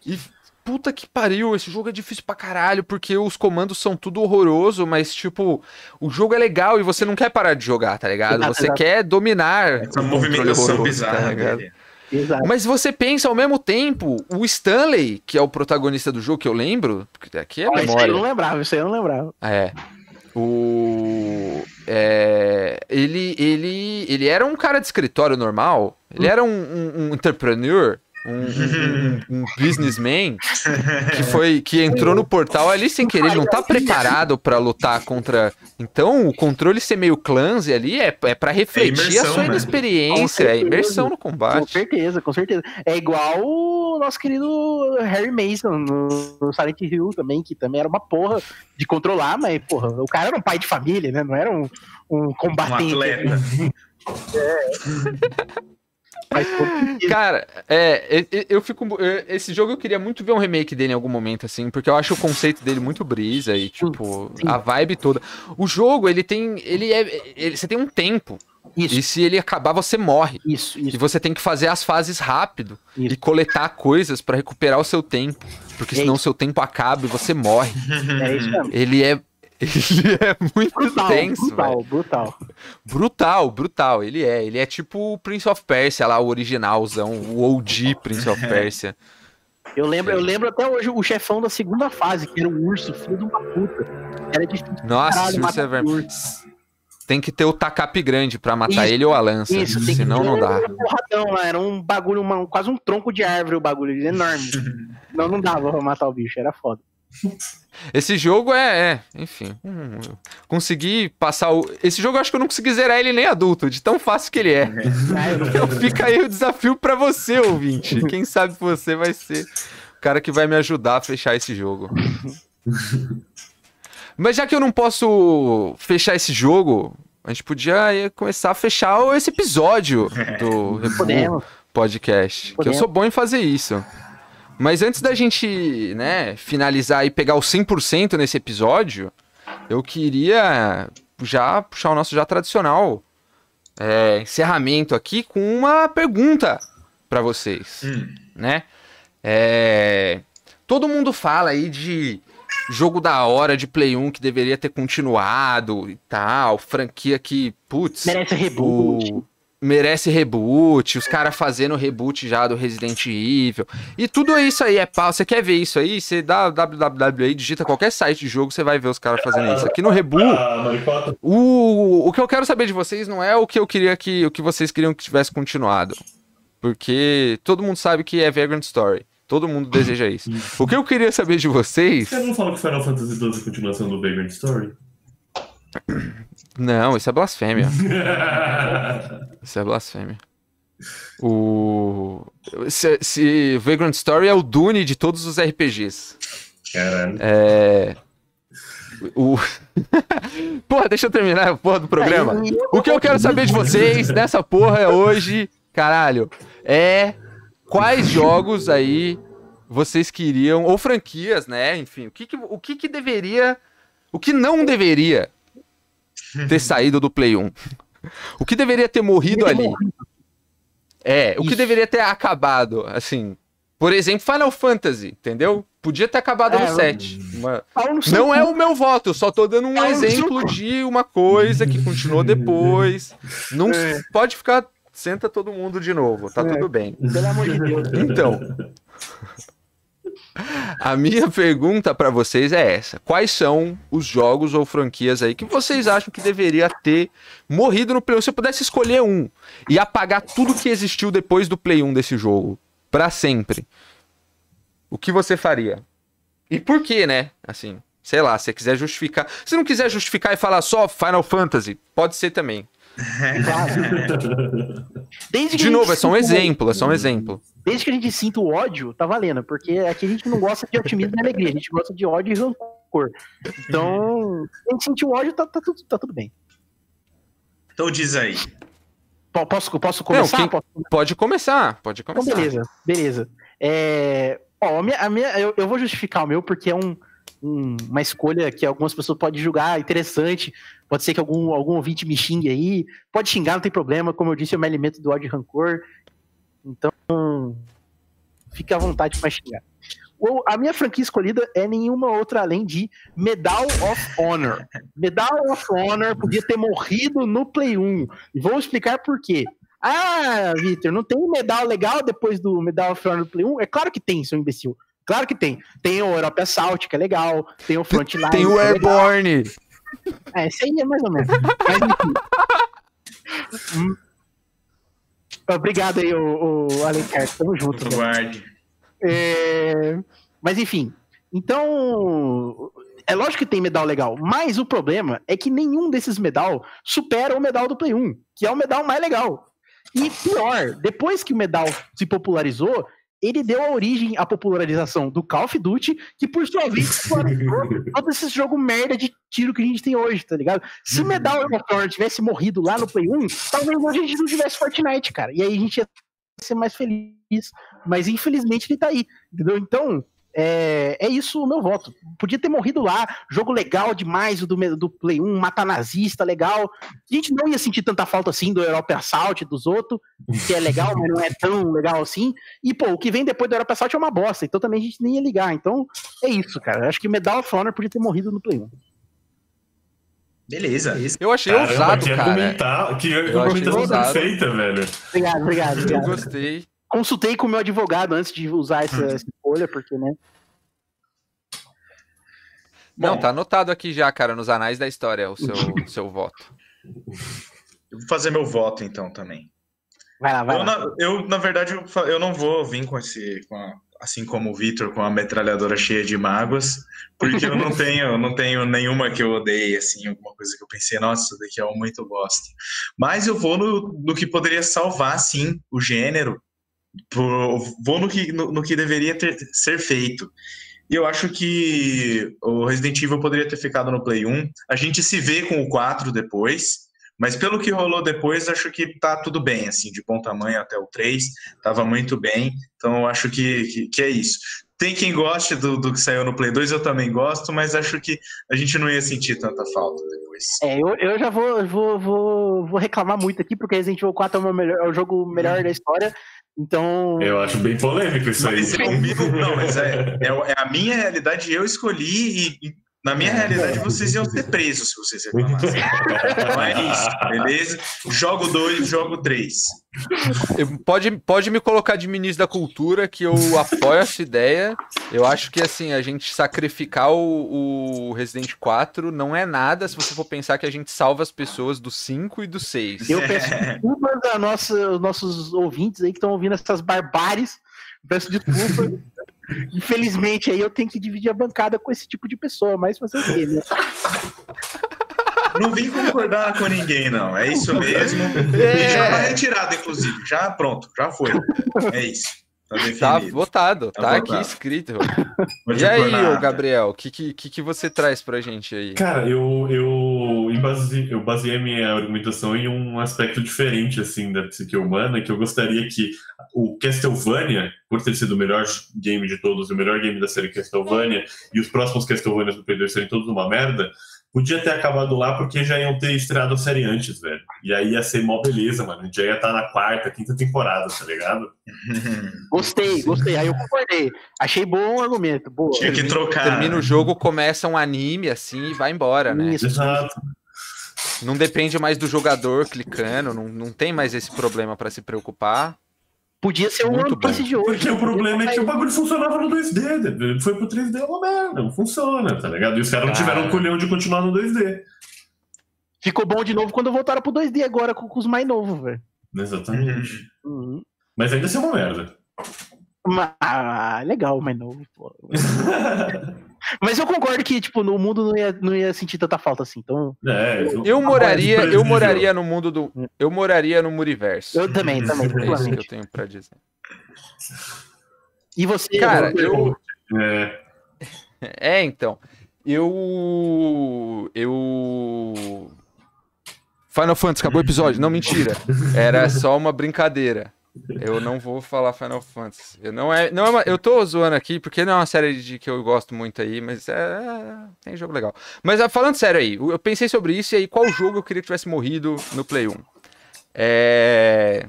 Speaker 1: E puta que pariu, esse jogo é difícil pra caralho, porque os comandos são tudo horroroso, mas, tipo, o jogo é legal e você não quer parar de jogar, tá ligado? Você Exato. quer dominar.
Speaker 2: Essa movimentação horroroso, bizarra, tá
Speaker 1: Exato. Mas você pensa ao mesmo tempo, o Stanley, que é o protagonista do jogo, que eu lembro, porque aqui é oh, memória. Isso
Speaker 3: aí eu não lembrava, isso aí eu não lembrava.
Speaker 1: É. O. É, ele, ele, ele era um cara de escritório normal, ele hum. era um, um, um entrepreneur, um, um, um, businessman que foi que entrou no portal ali sem querer, ele não tá preparado para lutar contra. Então, o controle ser meio clumsy ali é, é para refletir é imersão, a sua né? inexperiência, é imersão no combate.
Speaker 3: Com certeza, com certeza. É igual o nosso querido Harry Mason no Silent Hill também, que também era uma porra de controlar, mas, porra, o cara era um pai de família, né? Não era um, um combatente. Um atleta.
Speaker 1: é. Cara, é, eu fico. Esse jogo eu queria muito ver um remake dele em algum momento, assim, porque eu acho o conceito dele muito brisa e, tipo, Sim. a vibe toda. O jogo, ele tem. Ele é. Ele, você tem um tempo. Isso. E se ele acabar, você morre.
Speaker 3: Isso, isso.
Speaker 1: E você tem que fazer as fases rápido isso. e coletar coisas para recuperar o seu tempo. Porque é senão o seu tempo acaba e você morre. É isso mesmo. Ele é Ele é muito brutal, tenso.
Speaker 3: Brutal, véio. brutal.
Speaker 1: Brutal, brutal. Ele é. Ele é tipo o Prince of Persia lá, o originalzão, o OG Prince of Persia.
Speaker 3: Eu lembro, eu lembro até hoje o chefão da segunda fase, que era um urso, filho de uma puta. Era
Speaker 1: difícil. Nossa, urso é vermelho. Tem que ter o tacape grande para matar isso, ele ou a lança. Isso, senão não dá.
Speaker 3: Um porradão lá, era um bagulho, uma, quase um tronco de árvore o bagulho, enorme. não, não dava pra matar o bicho, era foda.
Speaker 1: Esse jogo é, é enfim. Hum, consegui passar o. Esse jogo eu acho que eu não consegui zerar ele nem adulto, de tão fácil que ele é. então fica aí o desafio para você, ouvinte. Quem sabe você vai ser o cara que vai me ajudar a fechar esse jogo. Mas já que eu não posso fechar esse jogo, a gente podia começar a fechar esse episódio do Podemos. Podcast. Podemos. Que eu sou bom em fazer isso. Mas antes da gente, né, finalizar e pegar o 100% nesse episódio, eu queria já puxar o nosso já tradicional é, encerramento aqui com uma pergunta para vocês, hum. né? É, todo mundo fala aí de jogo da hora de Play 1 que deveria ter continuado e tal, franquia que, putz,
Speaker 3: merece reboot. O,
Speaker 1: merece reboot, os caras fazendo reboot já do Resident Evil. E tudo isso aí é pau. Você quer ver isso aí? Você dá www aí, digita qualquer site de jogo, você vai ver os caras fazendo isso. Aqui no reboot, ah, o, o que eu quero saber de vocês não é o que eu queria que o que vocês queriam que tivesse continuado. Porque todo mundo sabe que é Vagrant Story. Todo mundo deseja isso. O que eu queria saber de vocês.
Speaker 4: Você não falou que Final Fantasy XII continuação do Vagrant Story?
Speaker 1: Não, isso é blasfêmia. isso é blasfêmia. O. Se, se Vagrant Story é o Dune de todos os RPGs.
Speaker 4: Caralho.
Speaker 1: É. O... porra, deixa eu terminar a porra do programa. O que eu quero saber de vocês nessa porra hoje, caralho, é quais jogos aí vocês queriam, ou franquias, né? Enfim, o que, que- o que, que deveria. O que não deveria ter saído do Play 1? O que deveria ter morrido ali? É, o que
Speaker 3: Isso.
Speaker 1: deveria ter acabado, assim. Por exemplo, Final Fantasy, entendeu? Podia ter acabado
Speaker 3: É,
Speaker 1: no 7. Uma- Não é o meu voto, eu só tô dando um exemplo de uma coisa que continuou depois. Não
Speaker 3: É.
Speaker 1: pode ficar. Senta todo mundo de novo, tá
Speaker 3: É.
Speaker 1: tudo bem.
Speaker 3: Pelo amor de Deus.
Speaker 1: Então, a minha pergunta pra vocês é essa: quais são os jogos ou franquias aí que vocês acham que deveria ter morrido no Play 1? Se eu pudesse escolher um e apagar tudo que existiu depois do Play 1 desse jogo, pra sempre, o que você faria? E por quê, né? Assim, sei lá, se você quiser justificar. Se não quiser justificar e falar só Final Fantasy, pode ser também.
Speaker 3: Desde que
Speaker 1: De novo, é só um exemplo, é só um exemplo.
Speaker 3: Desde que a gente sinta o ódio, tá valendo, porque aqui a gente não gosta de otimismo e alegria, a gente gosta de ódio e rancor. Então, se a gente sentir o ódio, tá, tá tudo, tá tudo bem.
Speaker 2: Então diz aí.
Speaker 3: Po- Posso, posso começar?
Speaker 1: quem-
Speaker 3: Posso
Speaker 1: Pode começar, pode
Speaker 3: Então,
Speaker 1: começar.
Speaker 3: beleza, beleza. É, ó, a minha, a minha- eu, eu vou justificar o meu porque é um, um- uma escolha que algumas pessoas podem julgar interessante. Pode ser que algum, algum ouvinte me xingue aí. Pode xingar, não tem problema. Como eu disse, eu me alimento do ódio e rancor. Então, fique à vontade para xingar. A minha franquia escolhida é nenhuma outra além de Medal of Honor. Medal of Honor podia ter morrido no Play 1. E vou explicar por quê. Ah, Victor, não tem medal legal depois do Medal of Honor do Play 1? É claro que tem, seu imbecil. Claro que tem. Tem o Europe Assault, que é legal. Tem o Frontline.
Speaker 1: Tem o
Speaker 3: é.
Speaker 1: Airborne.
Speaker 3: É, esse aí é mais ou menos. Mas enfim. Hum. Obrigado aí, o, o Alencar. Tamo junto. né?
Speaker 2: Guarde.
Speaker 3: É, Mas enfim, então. É lógico que tem medal legal, mas o problema é que nenhum desses medal supera o medal do Play 1, que é o medal mais legal. E pior, depois que o medal se popularizou, ele deu a origem à popularização do Call of Duty, que por sua vez todo esse jogo merda de tiro que a gente tem hoje, tá ligado? Se o Medal of Honor tivesse morrido lá no Play 1, talvez a gente não tivesse Fortnite, cara. E aí a gente ia ser mais feliz. Mas infelizmente ele tá aí, entendeu? Então, é, é isso o meu voto. Podia ter morrido lá, jogo legal demais o do, do Play 1, mata nazista, legal. A gente não ia sentir tanta falta assim do Europa Assault, dos outros, que é legal, mas não é tão legal assim. E, pô, o que vem depois do Europa Assault é uma bosta, então também a gente nem ia ligar. Então, é isso, cara. Acho que Medal of Honor podia ter morrido no Play 1.
Speaker 2: Beleza.
Speaker 1: Eu achei
Speaker 4: Caramba,
Speaker 1: ousado,
Speaker 4: que
Speaker 1: cara.
Speaker 4: argumentar, que
Speaker 1: Eu achei
Speaker 4: argumentação perfeita, velho.
Speaker 3: Obrigado, obrigado,
Speaker 1: Eu
Speaker 3: obrigado.
Speaker 1: gostei.
Speaker 3: Consultei com o meu advogado antes de usar essa, essa escolha, porque, né?
Speaker 1: Não,
Speaker 2: Bom.
Speaker 1: tá anotado aqui já, cara, nos anais da história, o seu, seu voto.
Speaker 2: Eu vou fazer meu voto então também.
Speaker 3: Vai lá, vai
Speaker 2: Eu
Speaker 3: lá.
Speaker 2: na, eu, na verdade, eu, não vou vir com esse. com a- assim como o Vitor, com a metralhadora cheia de mágoas, porque eu não tenho, não tenho nenhuma que eu odeie, assim, alguma coisa que eu pensei, nossa, isso daqui eu muito gosto. Mas eu vou no, no que poderia salvar, sim, o gênero. Vou no que, no, no que deveria ter, ser feito. E eu acho que o Resident Evil poderia ter ficado no Play 1. A gente se vê com o 4 depois. Mas pelo que rolou depois, acho que tá tudo bem, assim, de bom tamanho até o 3, tava muito bem, então eu acho que, que, que é isso. Tem quem goste do, do que saiu no Play 2, eu também gosto, mas acho que a gente não ia sentir tanta falta depois.
Speaker 3: É, eu, eu já vou, vou, vou, vou reclamar muito aqui, porque Resident Evil 4 é o, meu melhor, é o jogo melhor da história. Então.
Speaker 4: Eu acho bem polêmico isso aí.
Speaker 2: Mas eu vivo, não, mas é, é, é a minha realidade, eu escolhi e, e na minha realidade vocês iam ser presos se vocês reclamassem. Então é isso, beleza? Jogo 2, jogo 3.
Speaker 1: Eu- Pode, pode me colocar de ministro da cultura, que eu apoio essa ideia. Eu acho que, assim, a gente sacrificar o, o Resident 4 não é nada se você for pensar que a gente salva as pessoas do 5 e do 6.
Speaker 3: Eu peço desculpas aos nossos ouvintes aí que estão ouvindo essas barbáries. Peço desculpas. Infelizmente, aí eu tenho que dividir a bancada com esse tipo de pessoa, mas fazer o quê, né?
Speaker 2: Não vim concordar com ninguém, não. É isso mesmo. E já tá retirado, inclusive. Já pronto, já foi. É isso. Tá
Speaker 1: Tá votado, tá,
Speaker 2: Tá
Speaker 1: aqui
Speaker 2: votado.
Speaker 1: escrito.
Speaker 2: Pode
Speaker 1: e aí, ô. Gabriel, o que, que, que você traz pra gente aí?
Speaker 4: Cara, eu, eu, embase, eu baseei a minha argumentação em um aspecto diferente, assim, da psique humana, que eu gostaria que o Castlevania, por ter sido o melhor game de todos, o melhor game da série Castlevania, e os próximos Castlevanias do Play 2 serem todos uma merda, podia ter acabado lá porque já iam ter estreado a série antes, velho. E aí ia ser mó beleza, mano. A gente já ia estar na quarta, quinta temporada, tá ligado?
Speaker 3: Gostei, gostei. Aí eu concordei. Achei bom o argumento. Boa.
Speaker 2: Tinha que trocar.
Speaker 1: Termina o jogo, começa um anime assim e vai embora, né?
Speaker 3: Isso.
Speaker 4: Exato.
Speaker 1: Não depende mais do jogador clicando, não, não tem mais esse problema pra se preocupar.
Speaker 3: Podia ser um One Piece de hoje.
Speaker 4: Porque o problema é que o bagulho funcionava no 2D. Ele foi pro 3D, é uma merda. Não funciona, tá ligado? E os caras não tiveram o culhão de continuar no 2D.
Speaker 3: Ficou bom de novo quando voltaram pro 2D agora com, com os mais novos, velho.
Speaker 4: Exatamente.
Speaker 3: Uhum.
Speaker 4: Mas ainda assim é uma merda.
Speaker 3: Mas- Ah, legal, mais novo, pô. Mas eu concordo que, tipo, no mundo não ia, não ia sentir tanta falta assim. Então,
Speaker 4: é,
Speaker 1: Eu moraria, eu
Speaker 4: desprezível.
Speaker 1: moraria no mundo do. Eu moraria no Muriverso.
Speaker 3: eu também, também,
Speaker 1: É isso que eu tenho pra dizer.
Speaker 3: E você,
Speaker 1: Cara, eu.
Speaker 4: É,
Speaker 1: É, então. Eu. Eu. Final Fantasy, acabou o episódio. Não, mentira. Era só uma brincadeira. Eu não vou falar Final Fantasy. Eu não é, não é uma- eu tô zoando aqui porque não é uma série de que eu gosto muito aí, mas é, é- tem jogo legal. Mas ah, falando sério aí, eu pensei sobre isso e aí qual jogo eu queria que tivesse morrido no Play 1? É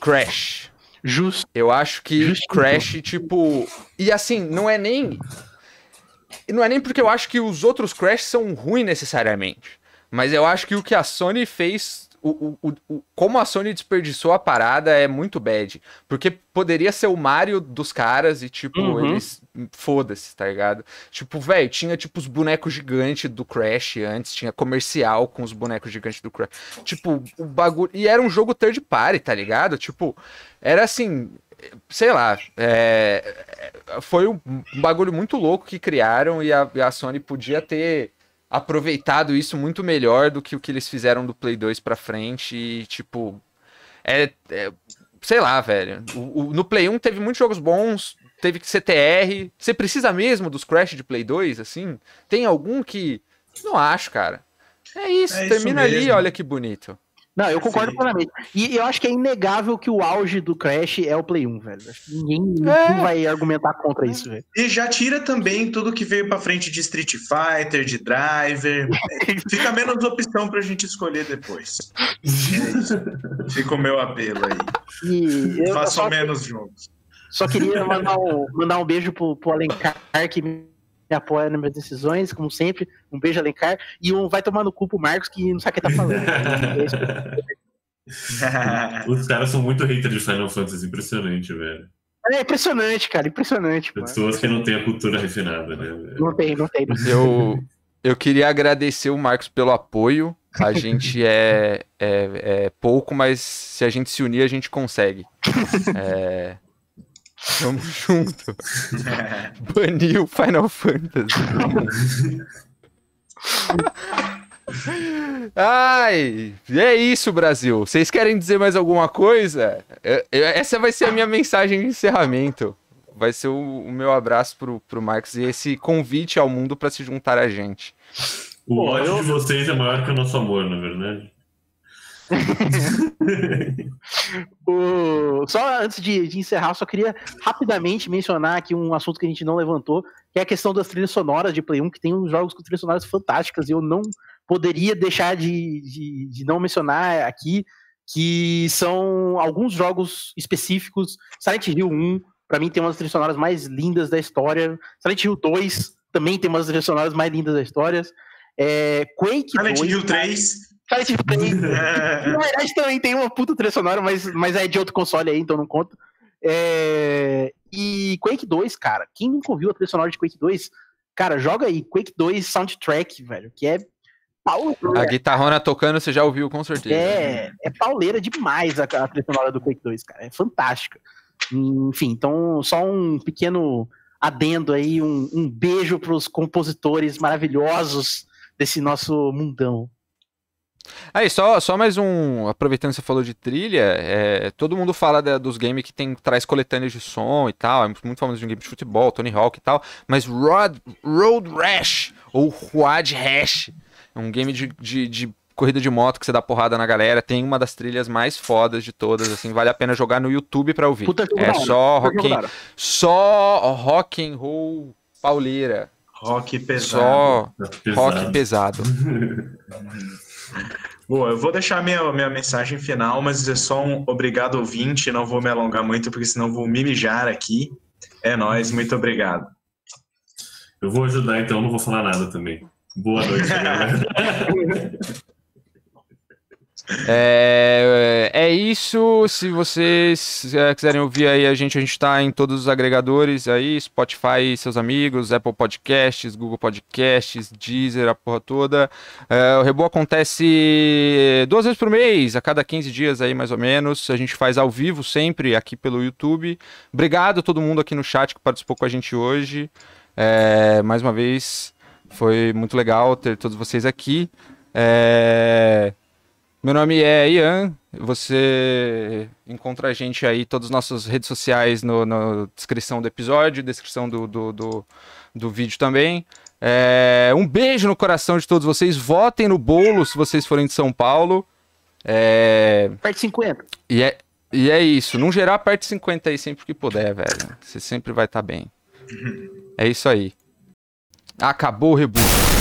Speaker 1: Crash.
Speaker 3: Justo.
Speaker 1: Eu acho que
Speaker 3: Justo.
Speaker 1: Crash, tipo. E assim, não é nem. Não é nem porque eu acho que os outros Crash são ruins necessariamente. Mas eu acho que o que a Sony fez. O, o, o- como a Sony desperdiçou a parada é muito bad. Porque poderia ser o Mario dos caras e, tipo,
Speaker 3: Uhum.
Speaker 1: eles. Foda-se, tá ligado? Tipo, velho, tinha tipo os bonecos gigantes do Crash antes, tinha comercial com os bonecos gigantes do Crash. Tipo, o bagulho. E era um jogo third party, tá ligado? Tipo, era assim. Sei lá. é, é, Foi um bagulho muito louco que criaram e a, e a Sony podia ter aproveitado isso muito melhor do que o que eles fizeram do Play 2 pra frente. E, tipo. É. é- sei lá, velho. O- o- no Play 1 teve muitos jogos bons. Teve CTR. Você precisa mesmo dos Crash de Play 2, assim? Tem algum que. Não acho, cara. É isso,
Speaker 2: É isso
Speaker 1: termina ali,
Speaker 2: mesmo.
Speaker 1: olha que bonito.
Speaker 3: Não, eu concordo
Speaker 2: Sim.
Speaker 3: plenamente. E eu acho que é inegável que o auge do Crash é o Play 1, velho. Acho que ninguém,
Speaker 1: É.
Speaker 3: ninguém vai argumentar contra isso, velho.
Speaker 2: E já tira também tudo que veio pra frente de Street Fighter, de Driver. Fica menos opção pra gente escolher depois. É isso. Fica o meu apelo aí.
Speaker 3: E
Speaker 2: Façam
Speaker 3: só,
Speaker 2: menos jogos.
Speaker 3: só queria mandar um, mandar um beijo pro, pro Alencar, que me apoia nas minhas decisões, como sempre. Um beijo, Alencar. E um vai tomar no cu pro Marcos, que não sabe o que tá falando. É
Speaker 4: Os caras são muito haters de Final Fantasy, impressionante, velho.
Speaker 3: É impressionante, cara, impressionante. Mano.
Speaker 4: Pessoas que não têm a cultura refinada, né? velho?
Speaker 3: Não tem, não tem. Não tem.
Speaker 1: Eu, eu queria agradecer o Marcos pelo apoio. A gente é, é, é pouco, mas se a gente se unir, a gente consegue. É, Tamo junto. Baniu Final Fantasy. Ai, é isso, Brasil. Vocês querem dizer mais alguma coisa? Eu- eu- essa vai ser a minha mensagem de encerramento. Vai ser o, o meu abraço pro, pro Marcos e esse convite ao mundo para se juntar a gente.
Speaker 4: O ódio de vocês é maior que o nosso amor, na verdade.
Speaker 3: O- Só antes de, de encerrar, só queria rapidamente mencionar aqui um assunto que a gente não levantou, que é a questão das trilhas sonoras de Play 1, que tem uns jogos com trilhas sonoras fantásticas, e eu não poderia deixar de, de, de não mencionar aqui, que são alguns jogos específicos. Silent Hill 1, pra mim, tem umas trilhas sonoras mais lindas da história. Silent Hill 2 também tem umas trilhas sonoras mais lindas da história. É, Quake
Speaker 2: Silent
Speaker 3: 2,
Speaker 2: Hill 3.
Speaker 3: Hill 3 na verdade, também tem uma puta trilha sonora, mas, mas é de outro console aí, então não conta. É, E Quake 2, cara, quem nunca ouviu a trilha sonora de Quake 2, cara, joga aí Quake 2 Soundtrack, velho, que é
Speaker 1: A
Speaker 3: pauleira.
Speaker 1: guitarrona tocando, você já ouviu com certeza.
Speaker 3: É, é pauleira demais a, a trilha sonora do Quake 2, cara, é fantástica. Enfim, então, só um pequeno adendo aí, um, um beijo pros compositores maravilhosos desse nosso mundão.
Speaker 1: Aí, só, só mais um. Aproveitando que você falou de trilha, é, todo mundo fala da- dos games que tem, traz coletâneas de som e tal. É muito famoso de um game de futebol, Tony Hawk e tal. Mas Road, Road Rash, ou Quad Rash, é um game de, de, de corrida de moto que você dá porrada na galera. Tem uma das trilhas mais fodas de todas, assim. Vale a pena jogar no YouTube pra ouvir.
Speaker 3: Puta
Speaker 1: é só rock, and- só rock and roll pauleira.
Speaker 2: Rock pesado.
Speaker 1: Só
Speaker 4: Pesado.
Speaker 1: rock pesado.
Speaker 2: Boa, eu vou deixar minha, minha mensagem final, mas é só um obrigado ouvinte, não vou me alongar muito, porque senão vou me mijar aqui. É nóis, muito obrigado.
Speaker 4: Eu vou ajudar, então não vou falar nada também. Boa noite, galera.
Speaker 1: É, é isso. Se vocês é, quiserem ouvir aí a gente, a gente tá em todos os agregadores aí, Spotify, seus amigos, Apple Podcasts, Google Podcasts, Deezer, a porra toda. É, o Rebo acontece duas vezes por mês, a cada 15 dias aí mais ou menos. A gente faz ao vivo sempre aqui pelo YouTube. Obrigado a todo mundo aqui no chat que participou com a gente hoje. É, mais uma vez, foi muito legal ter todos vocês aqui. É, meu nome é Ian. Você encontra a gente aí, todas as nossas redes sociais no, na descrição do episódio, descrição do, do, do, do vídeo também. É, um beijo no coração de todos vocês. Votem no bolo se vocês forem de São Paulo. É,
Speaker 3: Parte 50.
Speaker 1: e, é, e é isso. Não gerar parte 50 aí sempre que puder, velho. Você sempre vai estar bem. É isso aí. Acabou o reboot.